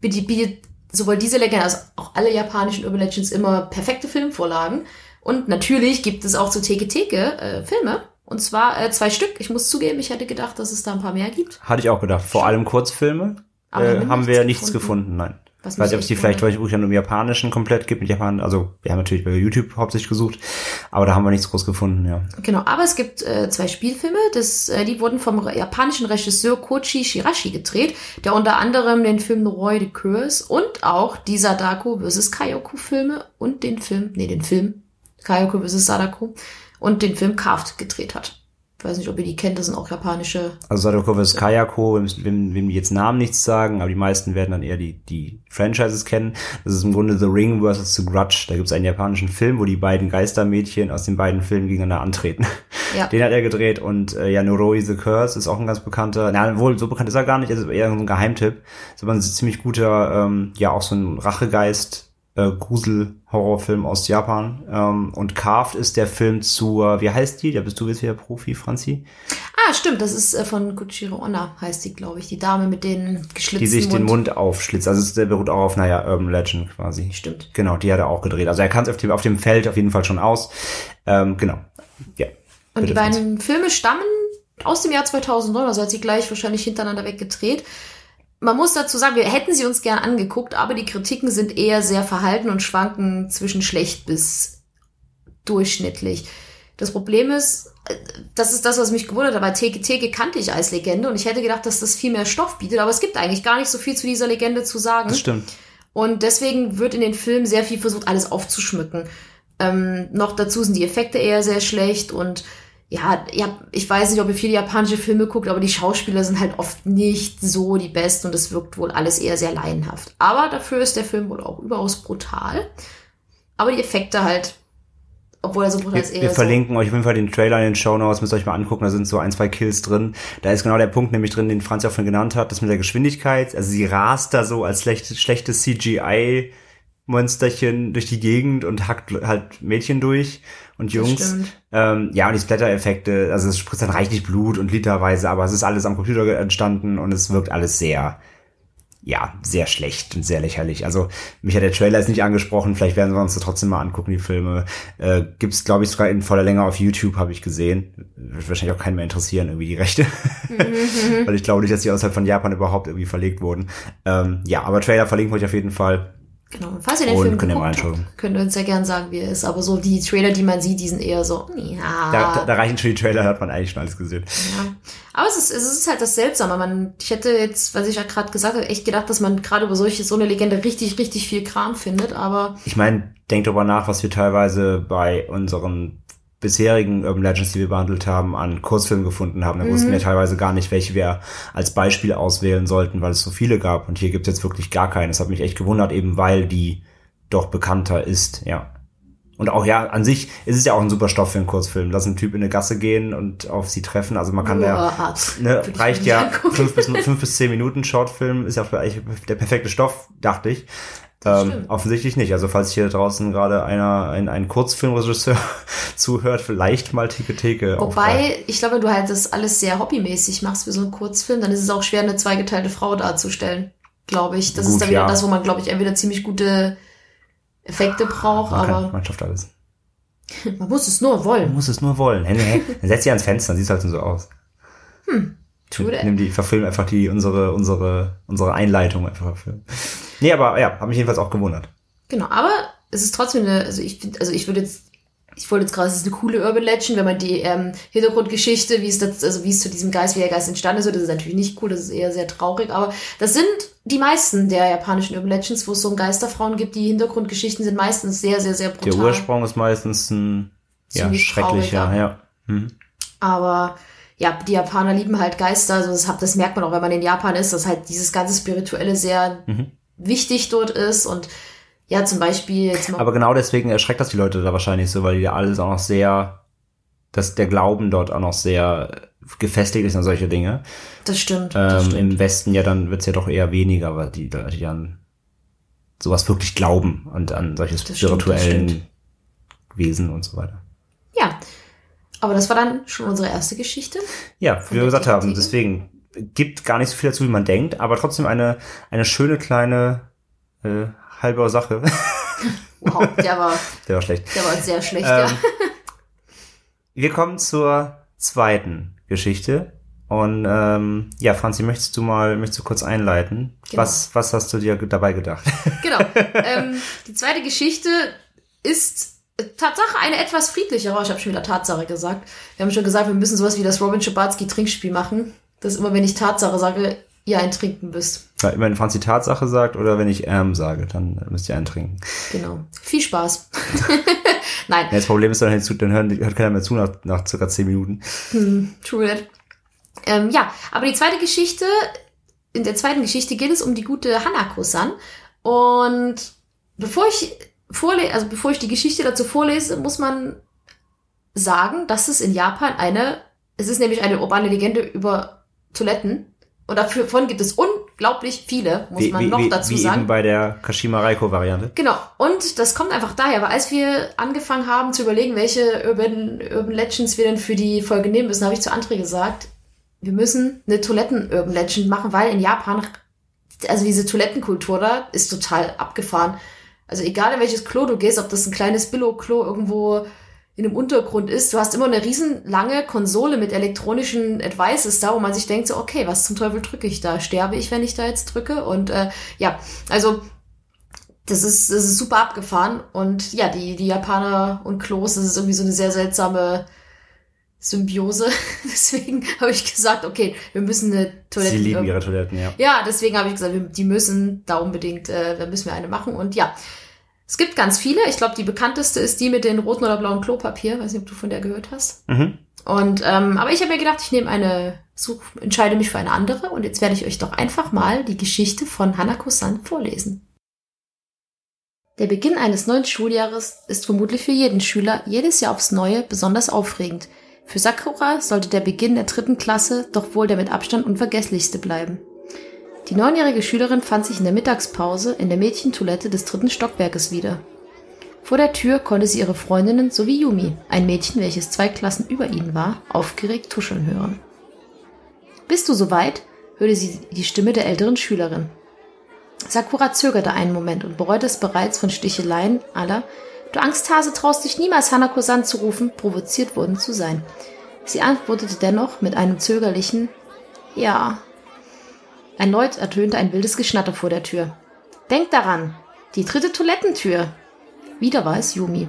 bietet sowohl diese Legende als auch alle japanischen Urban Legends immer perfekte Filmvorlagen. Und natürlich gibt es auch zu Teke Teke äh, Filme. Und zwar äh, zwei Stück. Ich muss zugeben, ich hätte gedacht, dass es da ein paar mehr gibt. Hatte ich auch gedacht. Vor allem Kurzfilme äh, haben wir nichts nichts gefunden, nein. Was Ich weiß nicht, ob es die vielleicht wundert. wirklich nur im Japanischen komplett gibt, mit Japan, also wir haben natürlich bei YouTube hauptsächlich gesucht, aber da haben wir nichts groß gefunden, ja. Genau, aber es gibt äh, zwei Spielfilme, das, äh, die wurden vom japanischen Regisseur Kochi Shirashi gedreht, der unter anderem den Film The Roy the Curse und auch die Sadako vs. Kayoko Filme und den Film, nee, den Film Kayoko vs. Sadako und den Film Carved gedreht hat. Ich weiß nicht, ob ihr die kennt, das sind auch japanische. Also Sadako vs. Kayako, wem, wem, wem die jetzt Namen nichts sagen, aber die meisten werden dann eher die, die Franchises kennen. Das ist im Grunde The Ring vs. The Grudge. Da gibt es einen japanischen Film, wo die beiden Geistermädchen aus den beiden Filmen gegeneinander antreten. Ja. Den hat er gedreht und äh, ja, Noroi the Curse ist auch ein ganz bekannter, na wohl, so bekannt ist er gar nicht, ist eher so ein Geheimtipp. Ist aber ein ziemlich guter, ähm, ja, auch so ein Rachegeist, äh, Grusel-Horrorfilm aus Japan. Ähm, und Carved ist der Film zur, wie heißt die? Da bist du jetzt wieder Profi, Franzi? Ah, stimmt, das ist äh, von Kuchiro Onna, heißt die, glaube ich, die Dame mit den geschlitzten Die sich den Mund. Mund aufschlitzt. Also der beruht auch auf, naja, Urban Legend quasi. Stimmt. Genau, die hat er auch gedreht. Also er kann es auf dem, auf dem Feld auf jeden Fall schon aus. Ähm, genau. Ja. Und die Bitte, Franz. beiden Filme stammen aus dem Jahr 2009, also hat sie gleich wahrscheinlich hintereinander weggedreht. Man muss dazu sagen, wir hätten sie uns gern angeguckt, aber die Kritiken sind eher sehr verhalten und schwanken zwischen schlecht bis durchschnittlich. Das Problem ist, äh, das ist das, was mich gewundert hat. Bei Teke Teke kannte ich als Legende und ich hätte gedacht, dass das viel mehr Stoff bietet, aber es gibt eigentlich gar nicht so viel zu dieser Legende zu sagen. Das stimmt. Und deswegen wird in den Filmen sehr viel versucht, alles aufzuschmücken. Ähm, noch dazu sind die Effekte eher sehr schlecht und ja, ja, ich weiß nicht, ob ihr viele japanische Filme guckt, aber die Schauspieler sind halt oft nicht so die besten und es wirkt wohl alles eher sehr laienhaft. Aber dafür ist der Film wohl auch überaus brutal. Aber die Effekte halt, obwohl er so brutal Wir, ist, eher wir so. verlinken euch auf jeden Fall den Trailer in den Show Notes, müsst ihr euch mal angucken, da sind so ein, zwei Kills drin. Da ist genau der Punkt nämlich drin, den Franz ja auch schon genannt hat, das mit der Geschwindigkeit. Also sie rast da so als schlecht, schlechtes CGI Monsterchen durch die Gegend und hackt halt Mädchen durch und Jungs. Ähm, ja, und die Splatter-Effekte, also es spritzt dann reichlich Blut und literweise, aber es ist alles am Computer entstanden und es wirkt alles sehr, ja, sehr schlecht und sehr lächerlich. Also mich hat der Trailer jetzt nicht angesprochen, vielleicht werden wir uns das trotzdem mal angucken, die Filme. Äh, gibt's, glaube ich, sogar in voller Länge auf YouTube, habe ich gesehen. Wird wahrscheinlich auch keinen mehr interessieren, irgendwie die Rechte. Weil ich glaube nicht, dass die außerhalb von Japan überhaupt irgendwie verlegt wurden. Ähm, ja, aber Trailer verlinken wir euch auf jeden Fall. Genau. Und falls ihr den Und Film könnt geguckt habt, könnt ihr uns ja gern sagen, wie er ist. Aber so die Trailer, die man sieht, die sind eher so, ja. Da, da, da reichen schon die Trailer, hat man eigentlich schon alles gesehen. Ja. Aber es ist, es ist halt das Seltsame. Man, ich hätte jetzt, was ich ja gerade gesagt habe, echt gedacht, dass man gerade über solche, so eine Legende richtig, richtig viel Kram findet. Aber Ich meine, denkt darüber nach, was wir teilweise bei unseren bisherigen Urban Legends, die wir behandelt haben, an Kurzfilmen gefunden haben. Da wussten Mhm. wir teilweise gar nicht, welche wir als Beispiel auswählen sollten, weil es so viele gab. Und hier gibt es jetzt wirklich gar keinen. Das hat mich echt gewundert, eben weil die doch bekannter ist, ja. Und auch ja, an sich ist es ja auch ein super Stoff für einen Kurzfilm. Lass einen Typ in eine Gasse gehen und auf sie treffen. Also man kann ja, Boah, ne, reicht ja fünf bis, fünf bis zehn Minuten Shortfilm ist ja eigentlich der perfekte Stoff, dachte ich. Ähm, offensichtlich nicht. Also falls hier draußen gerade einer, ein, ein Kurzfilmregisseur zuhört, vielleicht mal Teke. aufgreifen. Wobei, ich glaube, wenn du halt das alles sehr hobbymäßig machst für so einen Kurzfilm, dann ist es auch schwer, eine zweigeteilte Frau darzustellen, glaube ich. Das Gut, ist dann wieder ja. das, wo man, glaube ich, entweder ziemlich gute Effekte braucht, man, kann, aber man schafft alles. man muss es nur Man wollen. muss es nur wollen. Hey, hey, Dann setz sie ans Fenster, dann sieht es halt so aus. That. Nimm die, verfilm einfach die, unsere, unsere, unsere Einleitung einfach verfilmen. Nee, aber ja, hat mich jedenfalls auch gewundert. Genau, aber es ist trotzdem eine, also ich finde, also ich würde jetzt, ich wollte jetzt gerade, es ist eine coole Urban Legend, wenn man die ähm, Hintergrundgeschichte, wie es das, also wie es zu diesem Geist, wie der Geist entstanden ist, so, das ist natürlich nicht cool, das ist eher sehr traurig, aber das sind die meisten der japanischen Urban Legends, wo es so um Geisterfrauen gibt, die Hintergrundgeschichten sind meistens sehr, sehr, sehr brutal. Der Ursprung ist meistens ein ja, schrecklicher, traurig, ja. Hm. Aber ja, die Japaner lieben halt Geister. Also das, das merkt man auch, wenn man in Japan ist, dass halt dieses ganze Spirituelle sehr Mhm. Wichtig dort ist. Und ja, zum Beispiel Aber genau deswegen erschreckt das die Leute da wahrscheinlich so, weil die da alles auch noch sehr, dass der Glauben dort auch noch sehr gefestigt ist an solche Dinge. das stimmt. Das Ähm, stimmt. Im Westen ja dann wird's ja doch eher weniger, weil die Leute die an sowas wirklich glauben und an solche Das stimmt, spirituellen stimmt. Wesen und so weiter. Ja. Aber das war dann schon unsere erste Geschichte. Ja, wie wir gesagt haben, deswegen gibt gar nicht so viel dazu, wie man denkt, aber trotzdem eine, eine schöne kleine äh, halbe Sache. Wow, der war, Der war schlecht. der war sehr schlecht, Ähm, ja. wir kommen zur zweiten Geschichte. Und ähm, ja, Franzi, möchtest du mal, möchtest du kurz einleiten? Genau. Was, was hast du dir dabei gedacht? Genau. ähm, die zweite Geschichte ist Tatsache eine etwas friedlichere. Ich habe schon wieder Tatsache gesagt. Wir haben schon gesagt, wir müssen sowas wie das Robin Schabatsky Trinkspiel machen. Das immer, wenn ich Tatsache sage, ihr ein Trinken müsst. Ja, wenn Franzi Tatsache sagt oder wenn ich ähm sage, dann müsst ihr einen trinken. Genau. Viel Spaß. Nein, Ja, das Problem ist dann, zu, dann hören, hört keiner mehr zu nach, nach circa zehn Minuten. true that. Ähm, ja, aber die zweite Geschichte, in der zweiten Geschichte geht es um die gute Hanako-san. Und bevor ich vorlese, also bevor ich die Geschichte dazu vorlese, muss man sagen, dass es in Japan eine, es ist nämlich eine urbane Legende über Toiletten. Und davon gibt es unglaublich viele, muss man noch dazu wie sagen. eben bei der Kashima Reiko Variante. Genau. Und das kommt einfach daher, weil als wir angefangen haben zu überlegen, welche Urban, Urban Legends wir denn für die Folge nehmen müssen, habe ich zu André gesagt, wir müssen eine Toiletten-Urban Legend machen, weil in Japan, also diese Toilettenkultur da ist total abgefahren. Also egal in welches Klo du gehst, ob das ein kleines Billo-Klo irgendwo in einem Untergrund ist, du hast immer eine riesenlange Konsole mit elektronischen Advices da, wo man sich denkt so, okay, was zum Teufel drücke ich da? Sterbe ich, wenn ich da jetzt drücke? Und äh, ja, also das ist, das ist super abgefahren. Und ja, die, die Japaner und Klos, das ist irgendwie so eine sehr seltsame Symbiose. deswegen habe ich gesagt, okay, wir müssen eine Toilette. Sie lieben ihre Toiletten, ja. Ja, deswegen habe ich gesagt, wir, die müssen da unbedingt, äh, da müssen wir eine machen. Und ja, es gibt ganz viele. Ich glaube, die bekannteste ist die mit den roten oder blauen Klopapier. Weiß nicht, ob du von der gehört hast. Mhm. Und ähm, aber ich habe mir gedacht, ich nehme eine, such, entscheide mich für eine andere. Und jetzt werde ich euch doch einfach mal die Geschichte von Hanako-san vorlesen. Der Beginn eines neuen Schuljahres ist vermutlich für jeden Schüler jedes Jahr aufs Neue besonders aufregend. Für Sakura sollte der Beginn der dritten Klasse doch wohl der mit Abstand unvergesslichste bleiben. Die neunjährige Schülerin fand sich in der Mittagspause in der Mädchentoilette des dritten Stockwerkes wieder. Vor der Tür konnte sie ihre Freundinnen sowie Yumi, ein Mädchen, welches zwei Klassen über ihnen war, aufgeregt tuscheln hören. Bist du soweit? hörte sie die Stimme der älteren Schülerin. Sakura zögerte einen Moment und bereute es bereits von Sticheleien aller, du Angsthase traust dich niemals Hanako-san zu rufen, provoziert worden zu sein. Sie antwortete dennoch mit einem zögerlichen Ja. Erneut ertönte ein wildes Geschnatter vor der Tür. Denk daran, die dritte Toilettentür. Wieder war es Yumi.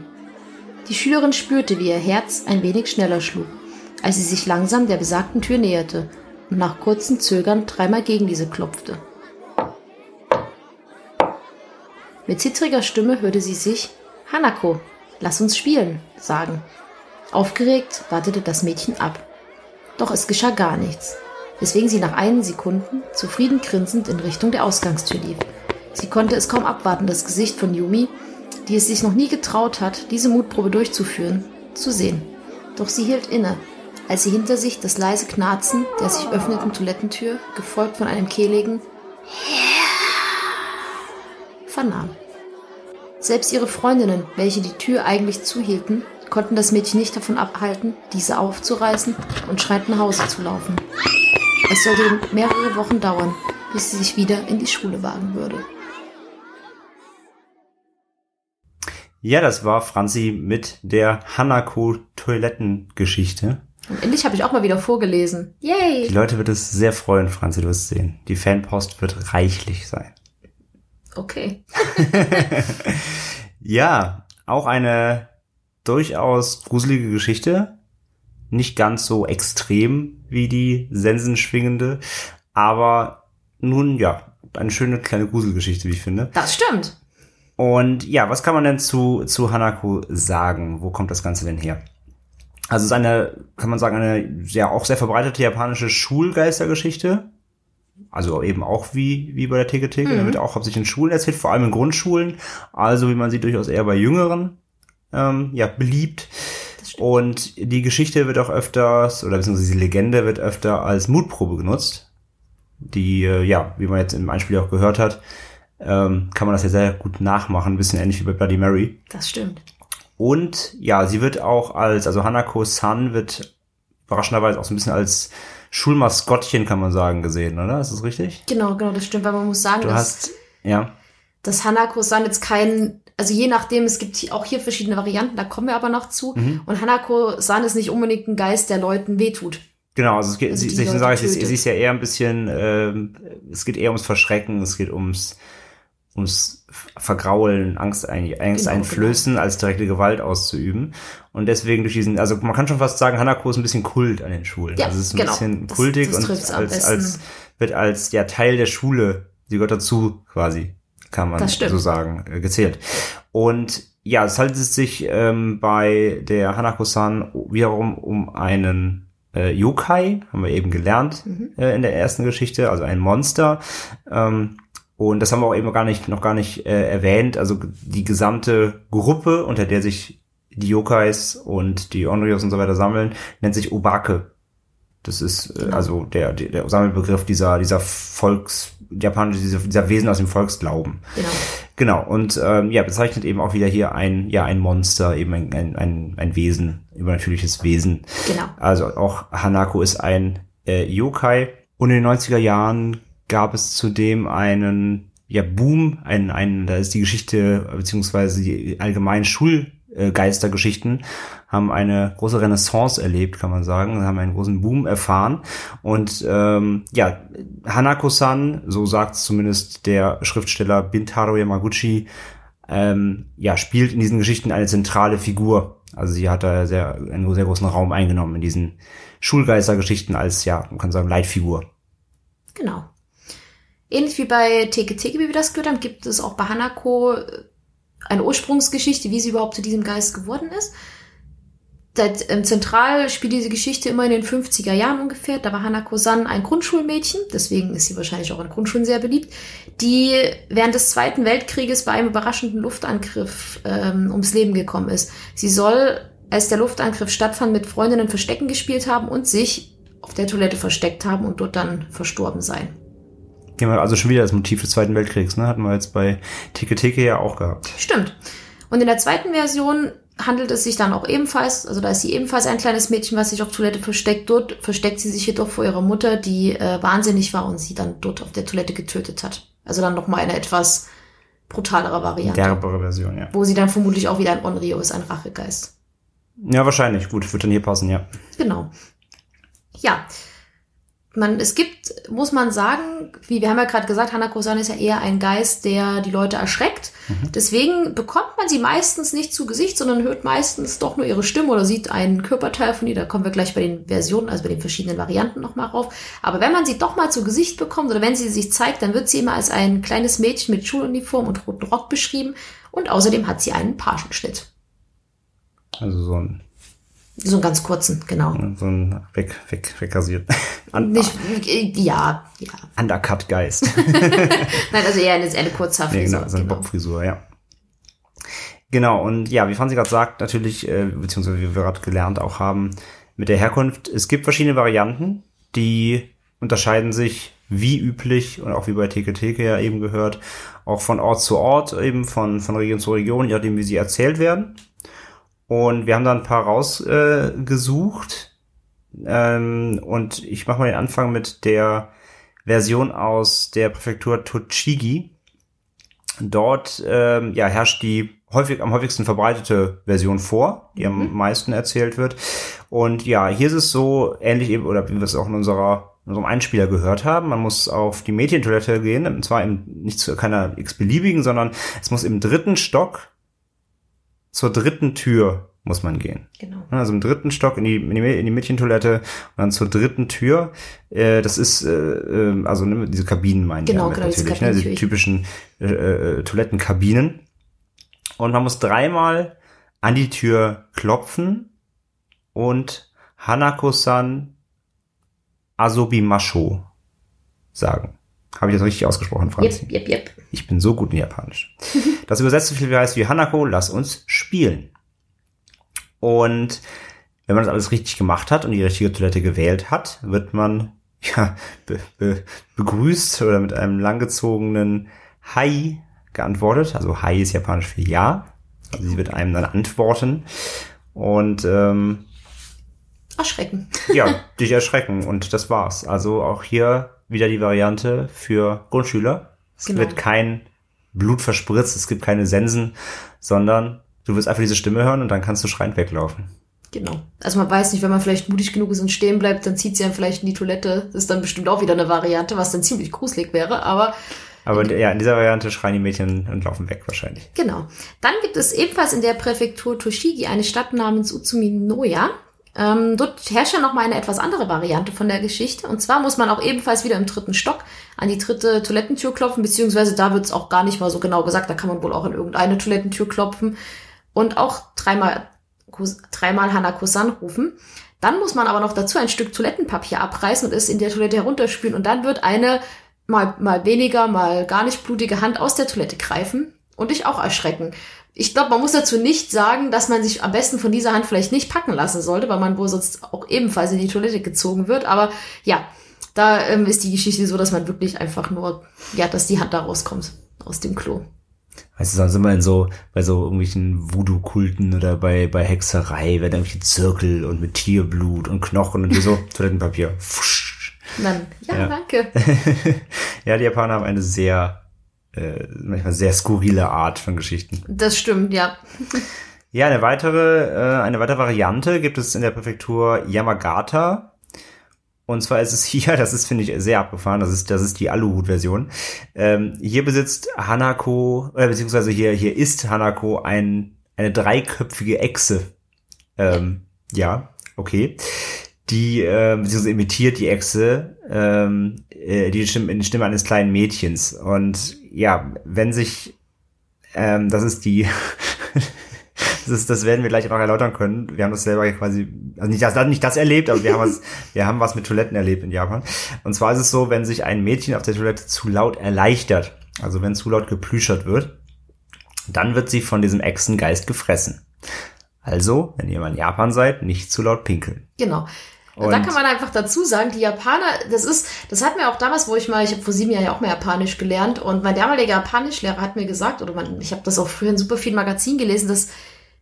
Die Schülerin spürte, wie ihr Herz ein wenig schneller schlug, als sie sich langsam der besagten Tür näherte und nach kurzem Zögern dreimal gegen diese klopfte. Mit zittriger Stimme hörte sie sich Hanako, lass uns spielen, sagen. Aufgeregt wartete das Mädchen ab. Doch es geschah gar nichts, weswegen sie nach einigen Sekunden zufrieden grinsend in Richtung der Ausgangstür lief. Sie konnte es kaum abwarten, das Gesicht von Yumi, die es sich noch nie getraut hat, diese Mutprobe durchzuführen, zu sehen. Doch sie hielt inne, als sie hinter sich das leise Knarzen der sich öffnenden Toilettentür, gefolgt von einem kehligen vernahm. Selbst ihre Freundinnen, welche die Tür eigentlich zuhielten, konnten das Mädchen nicht davon abhalten, diese aufzureißen und schreiend nach Hause zu laufen. Es sollte mehrere Wochen dauern, bis sie sich wieder in die Schule wagen würde. Ja, das war Franzi mit der Hanako-Toilettengeschichte. Und endlich habe ich auch mal wieder vorgelesen. Yay! Die Leute wird es sehr freuen, Franzi, du wirst sehen. Die Fanpost wird reichlich sein. Okay. ja, auch eine durchaus gruselige Geschichte. Nicht ganz so extrem wie die sensenschwingende, aber nun ja, eine schöne kleine Gruselgeschichte, wie ich finde. Das stimmt. Und ja, was kann man denn zu, zu Hanako sagen? Wo kommt das Ganze denn her? Also es ist eine, kann man sagen, eine ja auch sehr verbreitete japanische Schulgeistergeschichte. Also eben auch wie, wie bei der Teke Teke. Mhm. Da wird auch hauptsächlich in Schulen erzählt, vor allem in Grundschulen. Also wie man sieht, durchaus eher bei Jüngeren ähm, ja, beliebt. Und die Geschichte wird auch öfters, oder beziehungsweise die Legende wird öfter als Mutprobe genutzt. Die, äh, ja, wie man jetzt im Einspiel auch gehört hat, ähm, kann man das ja sehr gut nachmachen, ein bisschen ähnlich wie bei Bloody Mary. Das stimmt. Und ja, sie wird auch als, also Hanako-san wird überraschenderweise auch so ein bisschen als Schulmaskottchen, kann man sagen, gesehen, oder? Ist das richtig? Genau, genau, das stimmt, weil man muss sagen, du dass, hast, ja. dass Hanako-san jetzt kein, also je nachdem, es gibt auch hier verschiedene Varianten, da kommen wir aber noch zu. Mhm. Und Hanako-san ist nicht unbedingt ein Geist, der Leuten wehtut. Genau, also es geht, also sie, ich sage, sie, sie ist ja eher ein bisschen, ähm, es geht eher ums Verschrecken, es geht ums, ums Vergraulen, Angst, ein, Angst genau, einflößen, genau. als direkte Gewalt auszuüben. Und deswegen durch diesen, also man kann schon fast sagen, Hanako ist ein bisschen Kult an den Schulen. Ja, also es ist ein genau. bisschen kultig das, das und als, als, wird als ja Teil der Schule, sie gehört dazu quasi, kann man so sagen, äh, gezählt. Und ja, es handelt sich ähm, bei der Hanako-san wiederum um einen äh, Yokai, haben wir eben gelernt mhm. äh, in der ersten Geschichte, also ein Monster. Ähm, und das haben wir auch eben gar nicht, noch gar nicht äh, erwähnt. Also die gesamte Gruppe, unter der sich die Yokais und die Onryos und so weiter sammeln, nennt sich Obake. Das ist äh, also der, der, der Sammelbegriff dieser, dieser Volks, japanische, dieser, dieser Wesen aus dem Volksglauben. Genau. Genau. Und ähm, ja, bezeichnet eben auch wieder hier ein, ja, ein Monster, eben ein, ein, ein, ein Wesen, übernatürliches Wesen. Genau. Also auch Hanako ist ein äh, Yokai. Und in den 90er Jahren gab es zudem einen ja, Boom, ein, ein, da ist die Geschichte, beziehungsweise die allgemeinen Schulgeistergeschichten haben eine große Renaissance erlebt, kann man sagen, haben einen großen Boom erfahren. Und ähm, ja, Hanako-san, so sagt zumindest der Schriftsteller Bintaro Yamaguchi, ähm, ja, spielt in diesen Geschichten eine zentrale Figur. Also sie hat da sehr, einen sehr großen Raum eingenommen in diesen Schulgeistergeschichten als, ja, man kann sagen, Leitfigur. Genau. Ähnlich wie bei Teke Teke, wie wir das gehört haben, gibt es auch bei Hanako eine Ursprungsgeschichte, wie sie überhaupt zu diesem Geist geworden ist. Seit, ähm, zentral spielt diese Geschichte immer in den 50er Jahren ungefähr. Da war Hanako-san ein Grundschulmädchen, deswegen ist sie wahrscheinlich auch in Grundschulen sehr beliebt, die während des Zweiten Weltkrieges bei einem überraschenden Luftangriff ähm, ums Leben gekommen ist. Sie soll, als der Luftangriff stattfand, mit Freundinnen Verstecken gespielt haben und sich auf der Toilette versteckt haben und dort dann verstorben sein. Also schon wieder das Motiv des Zweiten Weltkriegs, ne? Hatten wir jetzt bei Tike Tike ja auch gehabt. Stimmt. Und in der zweiten Version handelt es sich dann auch ebenfalls, also da ist sie ebenfalls ein kleines Mädchen, was sich auf Toilette versteckt. Dort versteckt sie sich jedoch vor ihrer Mutter, die äh, wahnsinnig war und sie dann dort auf der Toilette getötet hat. Also dann nochmal eine etwas brutalere Variante. Derbere Version, ja. Wo sie dann vermutlich auch wieder ein Onryo ist, ein Rachegeist. Ja, wahrscheinlich. Gut, wird dann hier passen, ja. Genau. Ja, man, es gibt, muss man sagen, wie wir haben ja gerade gesagt, Hanako-san ist ja eher ein Geist, der die Leute erschreckt. Mhm. Deswegen bekommt man sie meistens nicht zu Gesicht, sondern hört meistens doch nur ihre Stimme oder sieht einen Körperteil von ihr. Da kommen wir gleich bei den Versionen, also bei den verschiedenen Varianten nochmal rauf. Aber wenn man sie doch mal zu Gesicht bekommt oder wenn sie sich zeigt, dann wird sie immer als ein kleines Mädchen mit Schuluniform und roten Rock beschrieben. Und außerdem hat sie einen Pagenschnitt. Also so ein So einen ganz kurzen, genau. So ein weg, weg, wegrasiert. Nicht, ja, ja. Undercut-Geist. Nein, also eher eine, eine nee, Kurzhaarfrisur. genau, so eine genau. Bob-Frisur, ja. Genau, und ja, wie Franzi gerade sagt, natürlich, äh, beziehungsweise wie wir gerade gelernt auch haben, mit der Herkunft, es gibt verschiedene Varianten, die unterscheiden sich wie üblich und auch wie bei Theke Theke ja eben gehört, auch von Ort zu Ort, eben von, von Region zu Region, je nachdem wie sie erzählt werden. Und wir haben da ein paar rausgesucht. Äh, gesucht. ähm, und ich mache mal den Anfang mit der Version aus der Präfektur Tochigi. Dort ähm, ja, herrscht die häufig am häufigsten verbreitete Version vor, die am meisten erzählt wird. Und ja, hier ist es so ähnlich eben, oder wie wir es auch in unserer in unserem Einspieler gehört haben. Man muss auf die Mädchentoilette gehen, und zwar im, nicht zu keiner x-beliebigen, sondern es muss im dritten Stock zur dritten Tür muss man gehen. Genau. Also im dritten Stock in die, in die, in die Mädchentoilette und dann zur dritten Tür. Äh, das ist, äh, äh, also ne, diese Kabinen meinen Genau, damit genau, diese natürlich, ne, diese typischen äh, äh, Toilettenkabinen. Und man muss dreimal an die Tür klopfen und Hanako-san Asobimasho sagen. Habe ich das richtig ausgesprochen, Franz? Yep, yep, yep. Ich bin so gut in Japanisch. Das übersetzt so viel heißt wie Hanako, lass uns spielen. Und wenn man das alles richtig gemacht hat und die richtige Toilette gewählt hat, wird man ja, be be begrüßt oder mit einem langgezogenen Hai geantwortet. Also Hai ist japanisch für Ja. Also sie wird einem dann antworten. Und ähm, Erschrecken. ja, dich erschrecken. Und das war's. Also auch hier wieder die Variante für Grundschüler. Es Genau. wird kein Blut verspritzt, es gibt keine Sensen, sondern du wirst einfach diese Stimme hören und dann kannst du schreiend weglaufen. Genau. Also man weiß nicht, wenn man vielleicht mutig genug ist und stehen bleibt, dann zieht sie einen vielleicht in die Toilette. Das ist dann bestimmt auch wieder eine Variante, was dann ziemlich gruselig wäre. Aber Aber ja, in dieser Variante schreien die Mädchen und laufen weg wahrscheinlich. Genau. Dann gibt es ebenfalls in der Präfektur Toshigi eine Stadt namens Utsumi-Noya. Ähm, dort herrscht ja noch mal eine etwas andere Variante von der Geschichte. Und zwar muss man auch ebenfalls wieder im dritten Stock an die dritte Toilettentür klopfen, beziehungsweise da wird es auch gar nicht mal so genau gesagt. Da kann man wohl auch an irgendeine Toilettentür klopfen und auch dreimal, dreimal Hanako-san rufen. Dann muss man aber noch dazu ein Stück Toilettenpapier abreißen und es in der Toilette herunterspülen. Und dann wird eine mal, mal weniger, mal gar nicht blutige Hand aus der Toilette greifen und dich auch erschrecken. Ich glaube, man muss dazu nicht sagen, dass man sich am besten von dieser Hand vielleicht nicht packen lassen sollte, weil man wohl sonst auch ebenfalls in die Toilette gezogen wird. Aber ja, da ähm, ist die Geschichte so, dass man wirklich einfach nur, ja, dass die Hand da rauskommt aus dem Klo. Weißt du, sonst immer in so, bei so irgendwelchen Voodoo-Kulten oder bei, bei Hexerei werden irgendwelche Zirkel und mit Tierblut und Knochen und so Toilettenpapier. Pfusch. Und dann, ja, Ja. danke. ja, die Japaner haben eine sehr, äh, manchmal sehr skurrile Art von Geschichten. Das stimmt, ja. Ja, eine weitere, äh, eine weitere Variante gibt es in der Präfektur Yamagata. Und zwar ist es hier, das ist, finde ich, sehr abgefahren, das ist, das ist die Aluhut-Version. Ähm, hier besitzt Hanako, oder beziehungsweise hier, hier ist Hanako ein, eine dreiköpfige Echse. Ähm, ja, okay. Die, äh, beziehungsweise imitiert die Echse, ähm, äh, die Stimme, die Stimme eines kleinen Mädchens. Und ja, wenn sich, ähm, das ist die, das, das werden wir gleich noch erläutern können. Wir haben das selber quasi, also nicht das, nicht das erlebt, aber wir haben was, wir haben was mit Toiletten erlebt in Japan. Und zwar ist es so, wenn sich ein Mädchen auf der Toilette zu laut erleichtert, also wenn zu laut geplüschert wird, dann wird sie von diesem Echsengeist gefressen. Also, wenn ihr mal in Japan seid, nicht zu laut pinkeln. Genau. Und da kann man einfach dazu sagen, die Japaner, das ist, das hat mir auch damals, wo ich mal, ich habe vor sieben Jahren ja auch mal Japanisch gelernt und mein damaliger Japanischlehrer hat mir gesagt, oder man, ich habe das auch früher in super vielen Magazinen gelesen, dass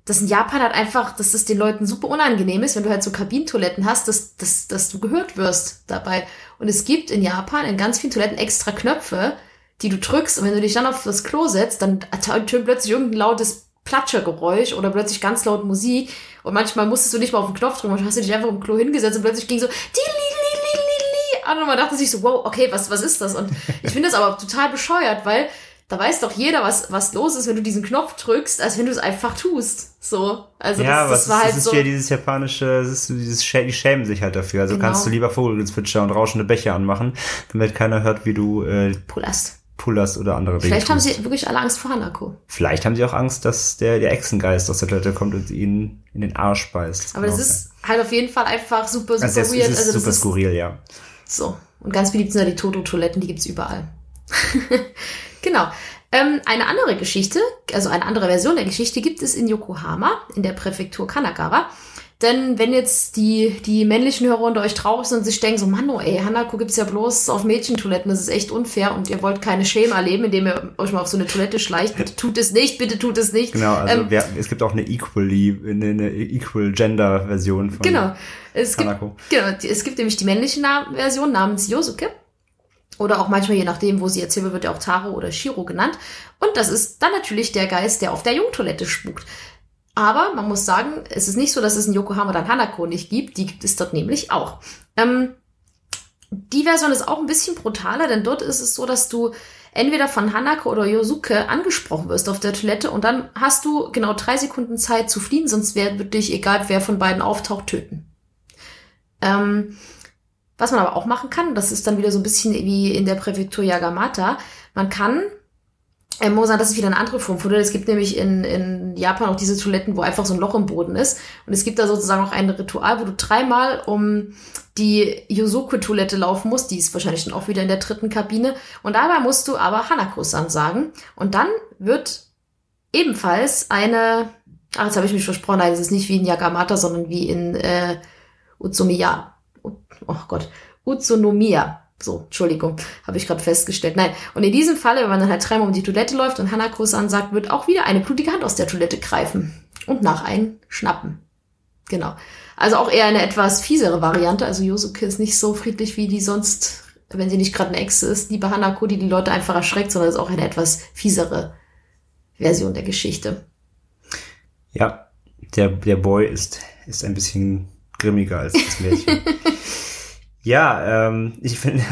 dass in Japan halt einfach, dass es den Leuten super unangenehm ist, wenn du halt so Kabinentoiletten hast, dass, dass, dass du gehört wirst dabei. Und es gibt in Japan in ganz vielen Toiletten extra Knöpfe, die du drückst und wenn du dich dann auf das Klo setzt, dann ertönt plötzlich irgendein lautes Platschergeräusch oder plötzlich ganz laut Musik und manchmal musstest du nicht mal auf den Knopf drücken, manchmal hast du dich einfach im Klo hingesetzt und plötzlich ging so an und man dachte sich so, wow, okay, was, was ist das? Und ich finde das aber total bescheuert, weil da weiß doch jeder, was, was los ist, wenn du diesen Knopf drückst, als wenn du es einfach tust. So. Also ja, das, was das war ist, halt das ist so. wieder dieses japanische, das ist so dieses, die schämen sich halt dafür. Also Genau. kannst du lieber Vogelgezwitscher und rauschende Bäche anmachen, damit keiner hört, wie du äh, Polast. Pullers oder andere Dinge Vielleicht haben tust. sie wirklich alle Angst vor Hanako. Vielleicht haben sie auch Angst, dass der, der Echsengeist aus der Toilette kommt und ihnen in den Arsch beißt. Aber das auch ist halt auf jeden Fall einfach super, super also das, weird. ist also das super ist skurril, ja. so. Und ganz beliebt sind ja die Toto-Toiletten, die gibt's überall. genau. Ähm, eine andere Geschichte, also eine andere Version der Geschichte gibt es in Yokohama, in der Präfektur Kanagawa. Denn wenn jetzt die, die männlichen Hörer unter euch traurig sind und sich denken, so, Mann, oh, ey, Hanako gibt's ja bloß auf Mädchentoiletten, das ist echt unfair und ihr wollt keine Shame erleben, indem ihr euch mal auf so eine Toilette schleicht, bitte tut es nicht, bitte tut es nicht. Genau, also Ähm, wer, es gibt auch eine Equally, eine, eine Equal Gender Version von Genau. Es gibt, Hanako. genau, die- es gibt nämlich die männliche Version namens Yosuke. Oder auch manchmal, je nachdem, wo sie erzählt wird, wird ja auch Taro oder Shiro genannt. Und das ist dann natürlich der Geist, der auf der Jungtoilette spukt. Aber man muss sagen, es ist nicht so, dass es in Yokohama dann Hanako nicht gibt. Die gibt es dort nämlich auch. Ähm, die Version ist auch ein bisschen brutaler, denn dort ist es so, dass du entweder von Hanako oder Yosuke angesprochen wirst auf der Toilette und dann hast du genau drei Sekunden Zeit zu fliehen, sonst wird dich, egal wer von beiden auftaucht, töten. Ähm, was man aber auch machen kann, das ist dann wieder so ein bisschen wie in der Präfektur Yagamata, man kann, äh, muss sagen, das ist wieder eine andere Form von. Es gibt nämlich in, in Japan auch diese Toiletten, wo einfach so ein Loch im Boden ist. Und es gibt da sozusagen auch ein Ritual, wo du dreimal um die Yosuke-Toilette laufen musst. Die ist wahrscheinlich dann auch wieder in der dritten Kabine. Und dabei musst du aber Hanako-san sagen. Und dann wird ebenfalls eine, ach, jetzt habe ich mich versprochen, nein, es ist nicht wie in Yagamata, sondern wie in äh, Utsumiya. Oh Gott, Utsunomiya. So, Entschuldigung, habe ich gerade festgestellt. Nein, und in diesem Falle, wenn man dann halt dreimal um die Toilette läuft und Hanako-san sagt, wird auch wieder eine blutige Hand aus der Toilette greifen und nach einen schnappen. Genau. Also auch eher eine etwas fiesere Variante. Also Yosuke ist nicht so friedlich wie die sonst, wenn sie nicht gerade eine Echse ist, liebe Hanako, die die Leute einfach erschreckt, sondern ist auch eine etwas fiesere Version der Geschichte. Ja, der, der Boy ist, ist ein bisschen grimmiger als das Mädchen. ja, ähm, ich finde,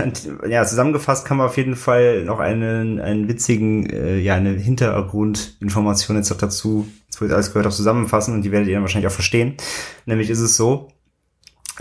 ja, zusammengefasst kann man auf jeden Fall noch einen, einen witzigen, äh, ja, eine Hintergrundinformation jetzt noch dazu, jetzt wird alles gehört, auch zusammenfassen und die werdet ihr dann wahrscheinlich auch verstehen. Nämlich ist es so,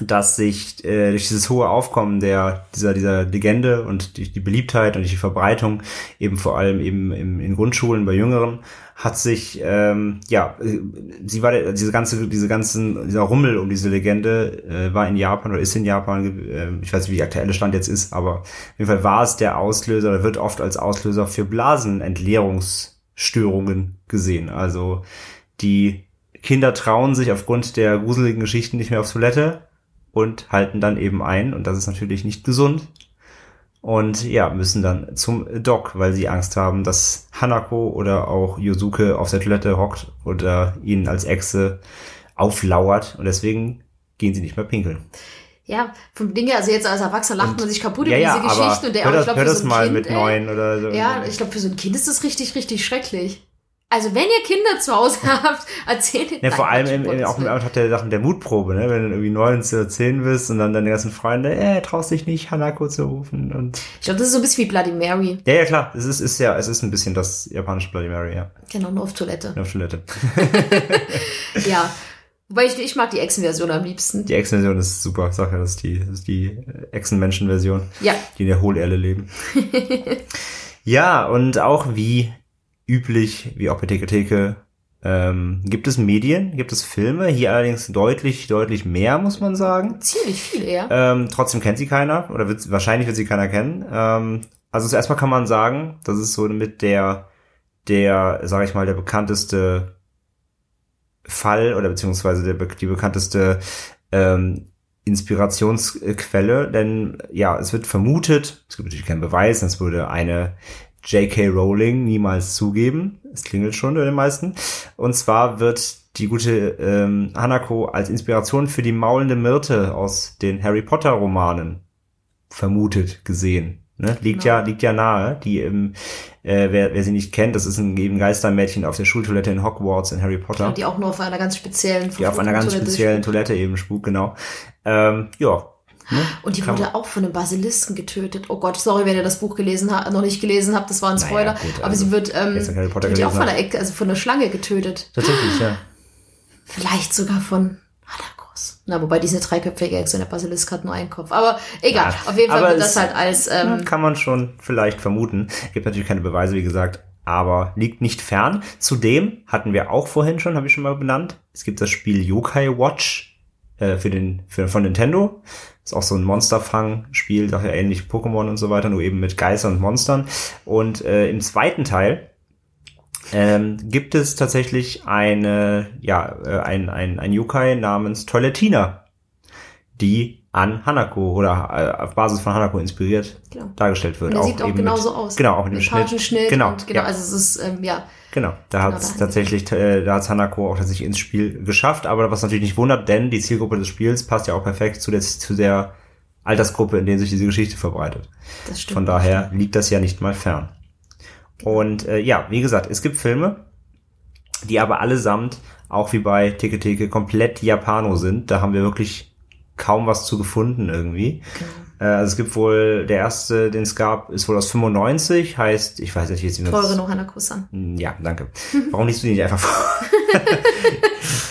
dass sich äh, durch dieses hohe Aufkommen der dieser dieser Legende und durch die Beliebtheit und die Verbreitung eben vor allem eben im, in Grundschulen bei Jüngeren hat sich ähm, ja äh, sie war diese ganze diese ganzen dieser Rummel um diese Legende äh, war in Japan oder ist in Japan äh, ich weiß nicht wie der aktuelle Stand jetzt ist aber auf jeden Fall war es der Auslöser oder wird oft als Auslöser für Blasenentleerungsstörungen gesehen. Also die Kinder trauen sich aufgrund der gruseligen Geschichten nicht mehr auf Toilette und halten dann eben ein und das ist natürlich nicht gesund und ja, müssen dann zum Doc, weil sie Angst haben, dass Hanako oder auch Yosuke auf der Toilette hockt oder ihnen als Echse auflauert und deswegen gehen sie nicht mehr pinkeln. Ja, vom Ding her, also jetzt als Erwachsener lacht Und- man sich kaputt ja, über ja, diese aber Geschichten und der hör das, ich glaube, hör das so mal kind, mit neun oder so. Ja, ich glaube, für so ein Kind ist das richtig, richtig schrecklich. Also wenn ihr Kinder zu Hause habt, erzählt Ja, Nein, vor allem im, im, auch im Willen. Ort der Sachen der Mutprobe, ne? wenn du irgendwie neun oder zehn bist und dann deine ganzen Freunde, äh, traust dich nicht, Hanako zu rufen und Ich glaube, das ist so ein bisschen wie Bloody Mary. ja, ja, klar, es ist, ist ja, es ist ein bisschen das japanische Bloody Mary, ja, Genau, nur auf Toilette. auf Toilette. Ja. Wobei ich, ich mag die Echsen-Version am liebsten. Die Echsen-Version ist super, ich sag ja, das ist die, das ist die Echsen-Menschen-Version. Ja. die in der Hohlerde leben. ja, und auch wie üblich, wie auch bei Theke Theke, ähm, gibt es Medien, gibt es Filme, hier allerdings deutlich, deutlich mehr, muss man sagen. Ziemlich viel, ja. Ähm, trotzdem kennt sie keiner, oder wird, wahrscheinlich wird sie keiner kennen. Ähm, also zuerst mal kann man sagen, das ist so mit der, der, sag ich mal, der bekannteste Fall oder beziehungsweise der, die bekannteste ähm, Inspirationsquelle, denn ja, es wird vermutet, es gibt natürlich keinen Beweis, das würde eine J.K. Rowling niemals zugeben. Es klingelt schon bei den meisten. Und zwar wird die gute ähm, Hanako als Inspiration für die maulende Myrte aus den Harry Potter Romanen vermutet gesehen. Ne? Liegt Genau. ja liegt ja nahe. Die im, äh, wer, wer sie nicht kennt, das ist ein eben Geistermädchen auf der Schultoilette in Hogwarts in Harry Potter. Die auch nur auf einer ganz speziellen Die auf einer ganz Toilette speziellen. Toilette eben spukt, genau. Ähm, ja. Ne? Und die Kann wurde auch von einem Basilisken getötet. Oh Gott, sorry, wenn ihr das Buch gelesen habt, noch nicht gelesen habt, das war ein Naja, Spoiler. gut, aber also, sie wird, ähm, wird ja auch von einer, Ecke, also von einer Schlange getötet. Tatsächlich, ja. Vielleicht sogar von Hanakos Na, wobei diese dreiköpfige Echse in der Basilisk hat nur einen Kopf. Aber egal, Ja, auf jeden Fall wird das halt als, ähm, Kann man schon vielleicht vermuten. Gibt natürlich keine Beweise, wie gesagt, aber liegt nicht fern. Zudem hatten wir auch vorhin schon, habe ich schon mal benannt, es gibt das Spiel Yokai Watch äh, für den für, von Nintendo. Ist auch so ein Monsterfang-Spiel, daher ähnlich Pokémon und so weiter, nur eben mit Geistern und Monstern. Und äh, im zweiten Teil ähm, gibt es tatsächlich eine, ja, äh, ein, ein, ein Yokai namens Toilettina, die an Hanako oder äh, auf Basis von Hanako inspiriert Genau. dargestellt wird. und er sieht auch genauso mit, aus. Genau, auch mit dem Schnitt. Schnitt. Genau, genau ja. also es ist, ähm, ja, Genau, da hat es tatsächlich, äh, da hat Hanako auch tatsächlich ins Spiel geschafft, aber was natürlich nicht wundert, denn die Zielgruppe des Spiels passt ja auch perfekt zu der, zu der Altersgruppe, in der sich diese Geschichte verbreitet. das stimmt. Von daher liegt das ja nicht mal fern. Und äh, ja, wie gesagt, es gibt Filme, die aber allesamt, auch wie bei Teke Teke, komplett Japano sind. Da haben wir wirklich kaum was zu gefunden irgendwie. Äh, also es gibt wohl, der erste, den es gab, ist wohl aus 95, heißt, ich weiß nicht, wie es Teure no Hanako-san. Ja, danke. Warum liest du die nicht einfach vor?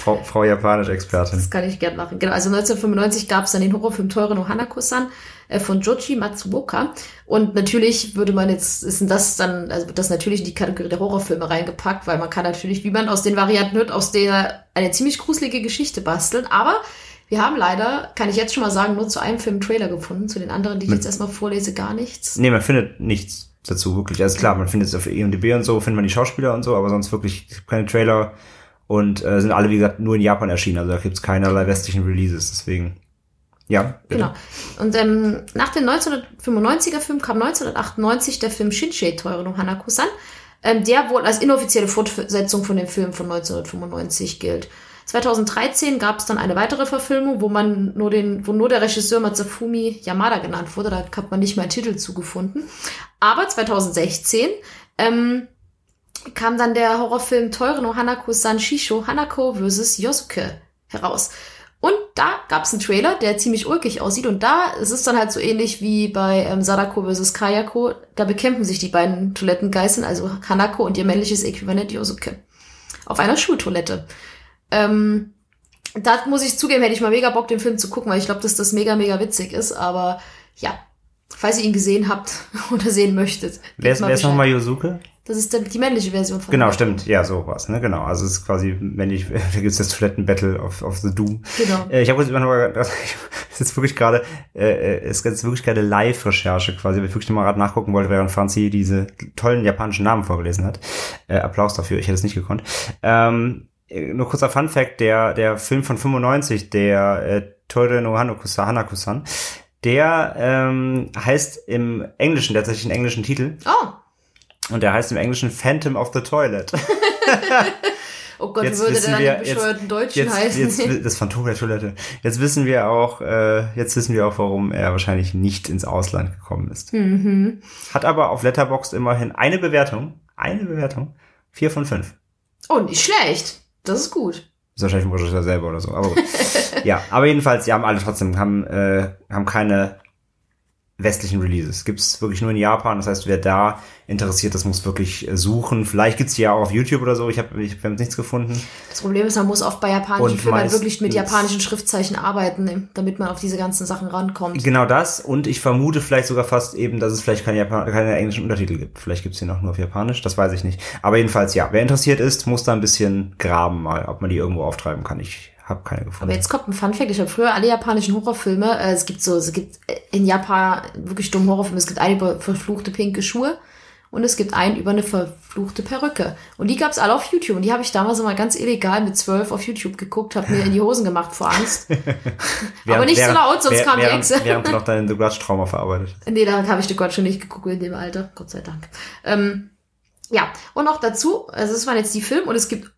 Frau, Frau Japanisch-Expertin. Das kann ich gern machen. Genau, also 1995 gab es dann den Horrorfilm Teure no Hanako-san äh, von Joji Matsuoka. Und natürlich würde man jetzt, ist denn das dann, also wird das natürlich in die Kategorie der Horrorfilme reingepackt, weil man kann natürlich, wie man aus den Varianten hört, aus der eine ziemlich gruselige Geschichte basteln. Aber wir haben leider, kann ich jetzt schon mal sagen, nur zu einem Film Trailer gefunden. Zu den anderen, die ich Mit- jetzt erstmal vorlese, gar nichts. Nee, man findet nichts dazu, wirklich. Also klar, man findet es auf IMDb und so, findet man die Schauspieler und so, aber sonst wirklich keine Trailer und äh, sind alle, wie gesagt, nur in Japan erschienen. Also da gibt's keinerlei westlichen Releases, deswegen. Ja, bitte. Genau. Und ähm, nach dem 1995er Film kam 1998 der Film Shinshei Teure no Hanako-san, ähm, der wohl als inoffizielle Fortsetzung von dem Film von 1995 gilt. 2013 gab es dann eine weitere Verfilmung, wo man nur den, wo nur der Regisseur Matsufumi Yamada genannt wurde. Da hat man nicht mal einen Titel zugefunden. Aber 2016 ähm, kam dann der Horrorfilm Teure no Hanako-san Shisho Hanako vs. Yosuke heraus. Und da gab es einen Trailer, der ziemlich ulkig aussieht. Und da es ist dann halt so ähnlich wie bei ähm, Sadako vs. Kayako. Da bekämpfen sich die beiden Toilettengeißen, also Hanako und ihr männliches Äquivalent Yosuke. Auf einer Schultoilette. Ähm, da muss ich zugeben, hätte ich mal mega Bock, den Film zu gucken, weil ich glaube, dass das mega, mega witzig ist. Aber ja, falls ihr ihn gesehen habt oder sehen möchtet. Wer ist, wer ist nochmal Yosuke? Das ist dann die männliche Version von Genau, stimmt. Ja, sowas, ne? Genau. Also es ist quasi, wenn ich, da gibt's das Toilettenbattle of, of the Doom. Genau. Äh, ich habe jetzt immer noch mal, das ist jetzt wirklich gerade, äh, es ist jetzt wirklich gerade Live-Recherche quasi, weil ich wirklich mal gerade nachgucken wollte, während Franzi diese tollen japanischen Namen vorgelesen hat. Äh, Applaus dafür, ich hätte es nicht gekonnt. Ähm, äh, nur kurzer Fun Fact, der, der Film von 95, der äh, Toire no Hanakusa, Hanakusan, der ähm, heißt im Englischen, der hat tatsächlich einen englischen Titel Oh, und der heißt im Englischen Phantom of the Toilet. oh Gott, Jetzt wie würde wissen der wir- dann die bescheuerten Deutschen Jetzt, heißen? jetzt, das Phantom der Toilette. Jetzt wissen wir auch, äh, jetzt wissen wir auch, warum er wahrscheinlich nicht ins Ausland gekommen ist. mhm. Hat aber auf Letterboxd immerhin eine Bewertung, eine Bewertung, vier von fünf. Oh, nicht schlecht. Das ist gut. Ist wahrscheinlich vom Regisseur selber oder so. Aber gut. ja, aber jedenfalls, die haben alle trotzdem, haben, äh, haben keine westlichen Releases. Gibt's wirklich nur in Japan. Das heißt, wer da interessiert ist, muss wirklich äh, suchen. Vielleicht gibt's die ja auch auf YouTube oder so. Ich habe ich hab nichts gefunden. Das Problem ist, man muss oft bei japanischen Filmen halt wirklich mit japanischen Schriftzeichen arbeiten, damit man auf diese ganzen Sachen rankommt. Genau das. Und ich vermute vielleicht sogar fast eben, dass es vielleicht keine, Japan keine englischen Untertitel gibt. Vielleicht gibt's die noch nur auf Japanisch. Das weiß ich nicht. Aber jedenfalls, ja. Wer interessiert ist, muss da ein bisschen graben mal, ob man die irgendwo auftreiben kann. Ich habe keine gefunden. Aber jetzt kommt ein Funfact. Ich habe früher alle japanischen Horrorfilme, äh, es gibt so, es gibt in Japan wirklich dumme Horrorfilme. Es gibt einen über verfluchte pinke Schuhe und es gibt einen über eine verfluchte Perücke. Und die gab's alle auf YouTube. Und die habe ich damals immer ganz illegal mit zwölf auf YouTube geguckt, habe mir in die Hosen gemacht vor Angst. Aber nicht so laut, sonst kam die während, Echse. Während du noch dein The Grudge-Trauma verarbeitet. Nee, da habe ich The Gott schon nicht geguckt in dem Alter. Gott sei Dank. Ähm, ja, und noch dazu, also das waren jetzt die Filme und es gibt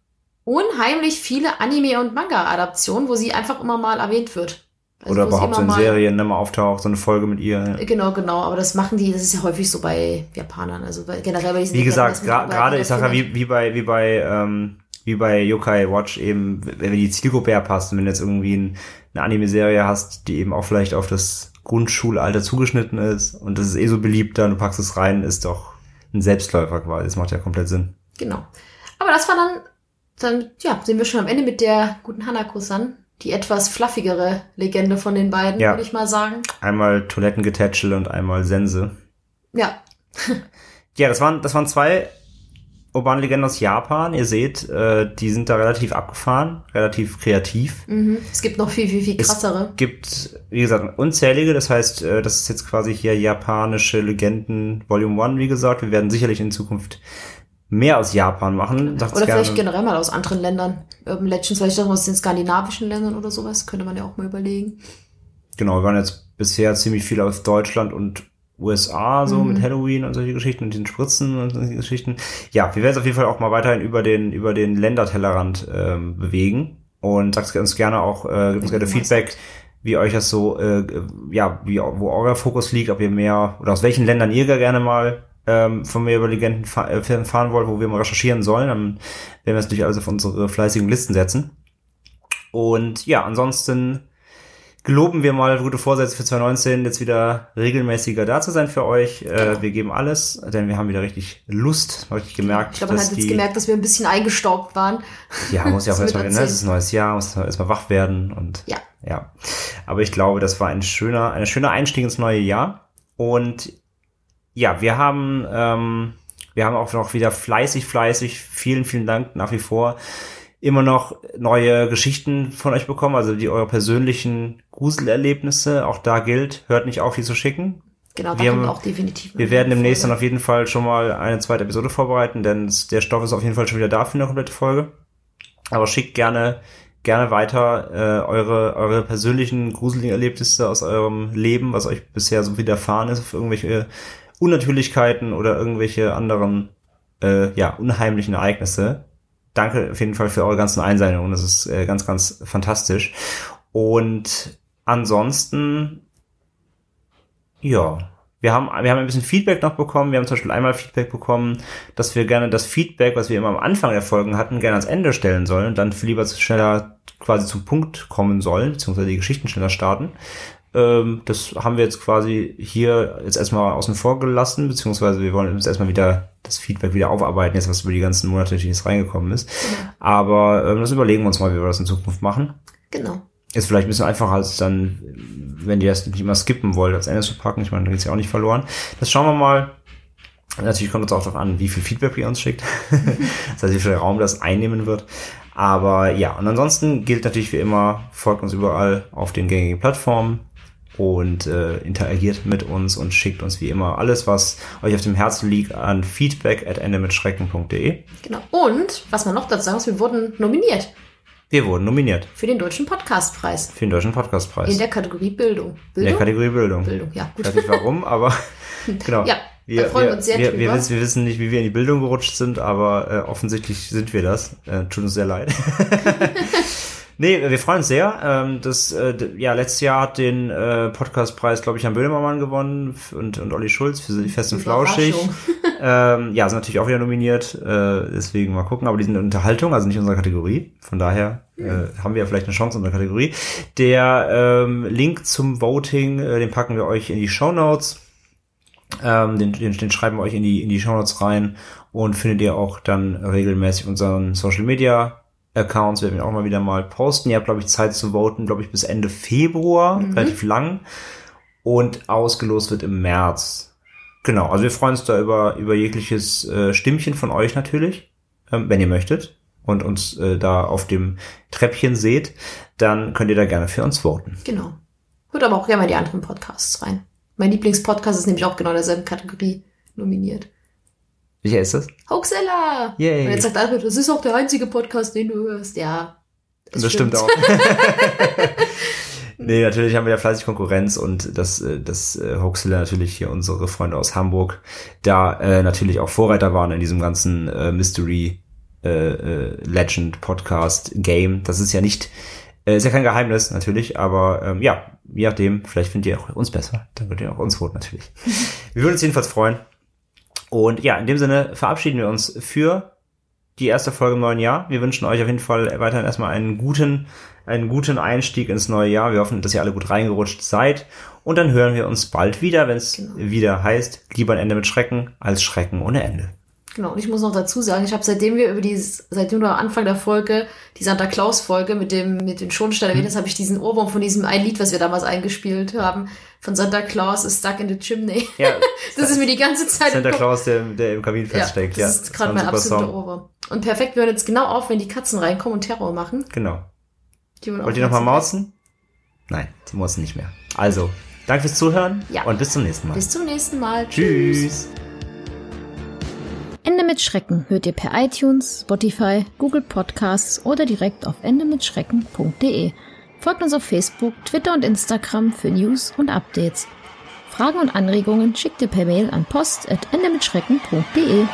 unheimlich viele Anime- und Manga-Adaptionen, wo sie einfach immer mal erwähnt wird. Also Oder überhaupt so immer in Serien ne, mal auftaucht, so eine Folge mit ihr. Genau, genau, aber das machen die, das ist ja häufig so bei Japanern, also bei, generell bei diesen Wie gesagt, gra- gerade, ich sag ja, wie, wie bei, wie bei, ähm, wie bei Yokai Watch eben, wenn die Zielgruppe ja passt und wenn du jetzt irgendwie ein, eine Anime-Serie hast, die eben auch vielleicht auf das Grundschulalter zugeschnitten ist und das ist eh so beliebt, dann du packst es rein, ist doch ein Selbstläufer quasi. Das macht ja komplett Sinn. Genau. Aber das war dann, dann, ja, sind wir schon am Ende mit der guten Hanako-san. die etwas fluffigere Legende von den beiden, Ja. würde ich mal sagen. Einmal Toilettengetätschel und einmal Sense. Ja, Ja, das waren, das waren zwei urbane Legenden aus Japan. Ihr seht, äh, die sind da relativ abgefahren, relativ kreativ. mhm. es gibt noch viel, viel, viel Es krassere. gibt, wie gesagt, unzählige. Das heißt, äh, das ist jetzt quasi hier japanische Legenden Volume 1, wie gesagt. Wir werden sicherlich in Zukunft mehr aus Japan machen. Oder gerne. vielleicht generell mal aus anderen Ländern. Urban Legends, vielleicht auch aus den skandinavischen Ländern oder sowas, könnte man ja auch mal überlegen. Genau, wir waren jetzt bisher ziemlich viel aus Deutschland und USA, so Mhm. mit Halloween und solche Geschichten und den Spritzen und solche Geschichten. Ja, wir werden es auf jeden Fall auch mal weiterhin über den, über den Ländertellerrand ähm, bewegen. Und sagt uns gerne auch, äh, gibt uns gerne Feedback, wie euch das so, äh, ja, wie, wo euer Fokus liegt, ob ihr mehr, oder aus welchen Ländern ihr gerne mal ähm, von mir über Legenden fa äh, fahren wollt, wo wir mal recherchieren sollen. Dann werden wir es natürlich alles auf unsere fleißigen Listen setzen. Und ja, ansonsten geloben wir mal gute Vorsätze für 2019, jetzt wieder regelmäßiger da zu sein für euch. Äh, wir geben alles, denn wir haben wieder richtig Lust, richtig gemerkt, Ich glaube, man hat jetzt die, gemerkt, dass wir ein bisschen eingestaubt waren. ja, muss ja auch erstmal, ne, es ist ein neues Jahr, muss erstmal wach werden und Ja. ja. Aber ich glaube, das war ein schöner, ein schöner Einstieg ins neue Jahr. Und ja, wir haben, ähm, wir haben auch noch wieder fleißig, fleißig, vielen, vielen Dank nach wie vor immer noch neue Geschichten von euch bekommen, also die eure persönlichen Gruselerlebnisse. Auch da gilt, hört nicht auf, die zu schicken. Genau, Wir kommt haben- auch definitiv. Wir werden demnächst dann Folge. auf jeden Fall schon mal eine zweite Episode vorbereiten, denn der Stoff ist auf jeden Fall schon wieder da für eine komplette Folge. Aber schickt gerne, gerne weiter äh, eure, eure persönlichen gruseligen Erlebnisse aus eurem Leben, was euch bisher so widerfahren ist, auf irgendwelche Unnatürlichkeiten oder irgendwelche anderen äh, ja, unheimlichen Ereignisse. Danke auf jeden Fall für eure ganzen Einsendungen. Das ist äh, ganz, ganz fantastisch. Und ansonsten, ja, wir haben, wir haben ein bisschen Feedback noch bekommen. Wir haben zum Beispiel einmal Feedback bekommen, dass wir gerne das Feedback, was wir immer am Anfang der Folgen hatten, gerne ans Ende stellen sollen und dann lieber schneller quasi zum Punkt kommen sollen, beziehungsweise die Geschichten schneller starten. Ähm, das haben wir jetzt quasi hier jetzt erstmal außen vor gelassen, beziehungsweise wir wollen jetzt erstmal wieder das Feedback wieder aufarbeiten, jetzt was über die ganzen Monate die jetzt reingekommen ist. Aber ähm, das überlegen wir uns mal, wie wir das in Zukunft machen. Genau. Ist vielleicht ein bisschen einfacher als dann, wenn ihr das nicht immer skippen wollt, als Ende zu packen. Ich meine, da geht's ja auch nicht verloren. Das schauen wir mal. Natürlich kommt es auch darauf an, wie viel Feedback ihr uns schickt. das heißt, wie viel Raum das einnehmen wird. Aber ja, und ansonsten gilt natürlich wie immer, folgt uns überall auf den gängigen Plattformen und äh, interagiert mit uns und schickt uns wie immer alles, was euch auf dem Herzen liegt, an feedback at endemitschrecken.de. Genau. Und, was man noch dazu sagen muss, wir wurden nominiert Wir wurden nominiert für den Deutschen Podcastpreis. für den Deutschen Podcastpreis. In der Kategorie Bildung. In Bildung? der Kategorie Bildung. Bildung, ja, Ich gut. weiß nicht warum, aber genau. Ja, da freuen wir uns sehr wir, wir, wissen, wir wissen nicht, wie wir in die Bildung gerutscht sind, aber äh, offensichtlich sind wir das. Äh, tut uns sehr leid. nee, wir freuen uns sehr. Ähm, das, äh, ja, letztes Jahr hat den äh, Podcastpreis, glaube ich, Jan Böhmermann gewonnen und, und Olli Schulz für die Fest und Flauschig. Ähm, ja, sind natürlich auch wieder nominiert, äh, deswegen mal gucken, aber die sind in Unterhaltung, also nicht in unserer Kategorie. Von daher äh, haben wir ja vielleicht eine Chance in unserer Kategorie. Der ähm, Link zum Voting, äh, den packen wir euch in die Show Notes. Ähm, den, den, den schreiben wir euch in die, in die Show Notes rein und findet ihr auch dann regelmäßig unseren Social Media Accounts. Wir werden auch mal wieder mal posten. Ihr habt, glaube ich, Zeit zu voten, glaube ich, bis Ende Februar, relativ lang. Und ausgelost wird im März. Genau, also wir freuen uns da über, über jegliches äh, Stimmchen von euch natürlich, ähm, wenn ihr möchtet und uns äh, da auf dem Treppchen seht, dann könnt ihr da gerne für uns voten. Genau. Hört aber auch gerne mal die anderen Podcasts rein. Mein Lieblingspodcast ist nämlich auch genau in derselben Kategorie nominiert. Welcher ist das? Hoaxilla! Yay. Und jetzt sagt Albert, das ist auch der einzige Podcast, den du hörst. Ja. Das, stimmt. auch. nee, natürlich haben wir ja fleißig Konkurrenz und das, äh, das äh, Hoaxilla natürlich hier unsere Freunde aus Hamburg da äh, natürlich auch Vorreiter waren in diesem ganzen äh, Mystery äh, äh, Legend Podcast Game. Das ist ja nicht, ist ja kein Geheimnis natürlich, aber ähm, ja, je nachdem, vielleicht findet ihr auch uns besser, dann könnt ihr auch uns voten natürlich. wir würden uns jedenfalls freuen. Und ja, in dem Sinne verabschieden wir uns für die erste Folge im neuen Jahr. Wir wünschen euch auf jeden Fall weiterhin erstmal einen guten, einen guten Einstieg ins neue Jahr. Wir hoffen, dass ihr alle gut reingerutscht seid. Und dann hören wir uns bald wieder, wenn es Genau. wieder heißt, lieber ein Ende mit Schrecken als Schrecken ohne Ende. Genau, und ich muss noch dazu sagen, ich habe seitdem wir über dieses, seitdem du am Anfang der Folge, die Santa Claus Folge mit dem, mit den Schornstein erwähnt hast, habe ich diesen Ohrwurm von diesem ein Lied, was wir damals eingespielt haben, von Santa Claus is stuck in the chimney. Ja. das ist mir die ganze Zeit Santa. Claus, der, der im Kamin feststeckt. Ja, das ja, ist gerade mein absoluter Song. Ohrwurm. Und perfekt, wir hören jetzt genau auf, wenn die Katzen reinkommen und Terror machen. Genau. Die wollen Wollt ihr nochmal mauzen? Nein, die mauzen nicht mehr. Also, danke fürs Zuhören Ja. und bis zum nächsten Mal. Bis zum nächsten Mal. Tschüss. Ende mit Schrecken hört ihr per iTunes, Spotify, Google Podcasts oder direkt auf endemitschrecken.de. Folgt uns auf Facebook, Twitter und Instagram für News und Updates. Fragen und Anregungen schickt ihr per Mail an post.endemitschrecken.de.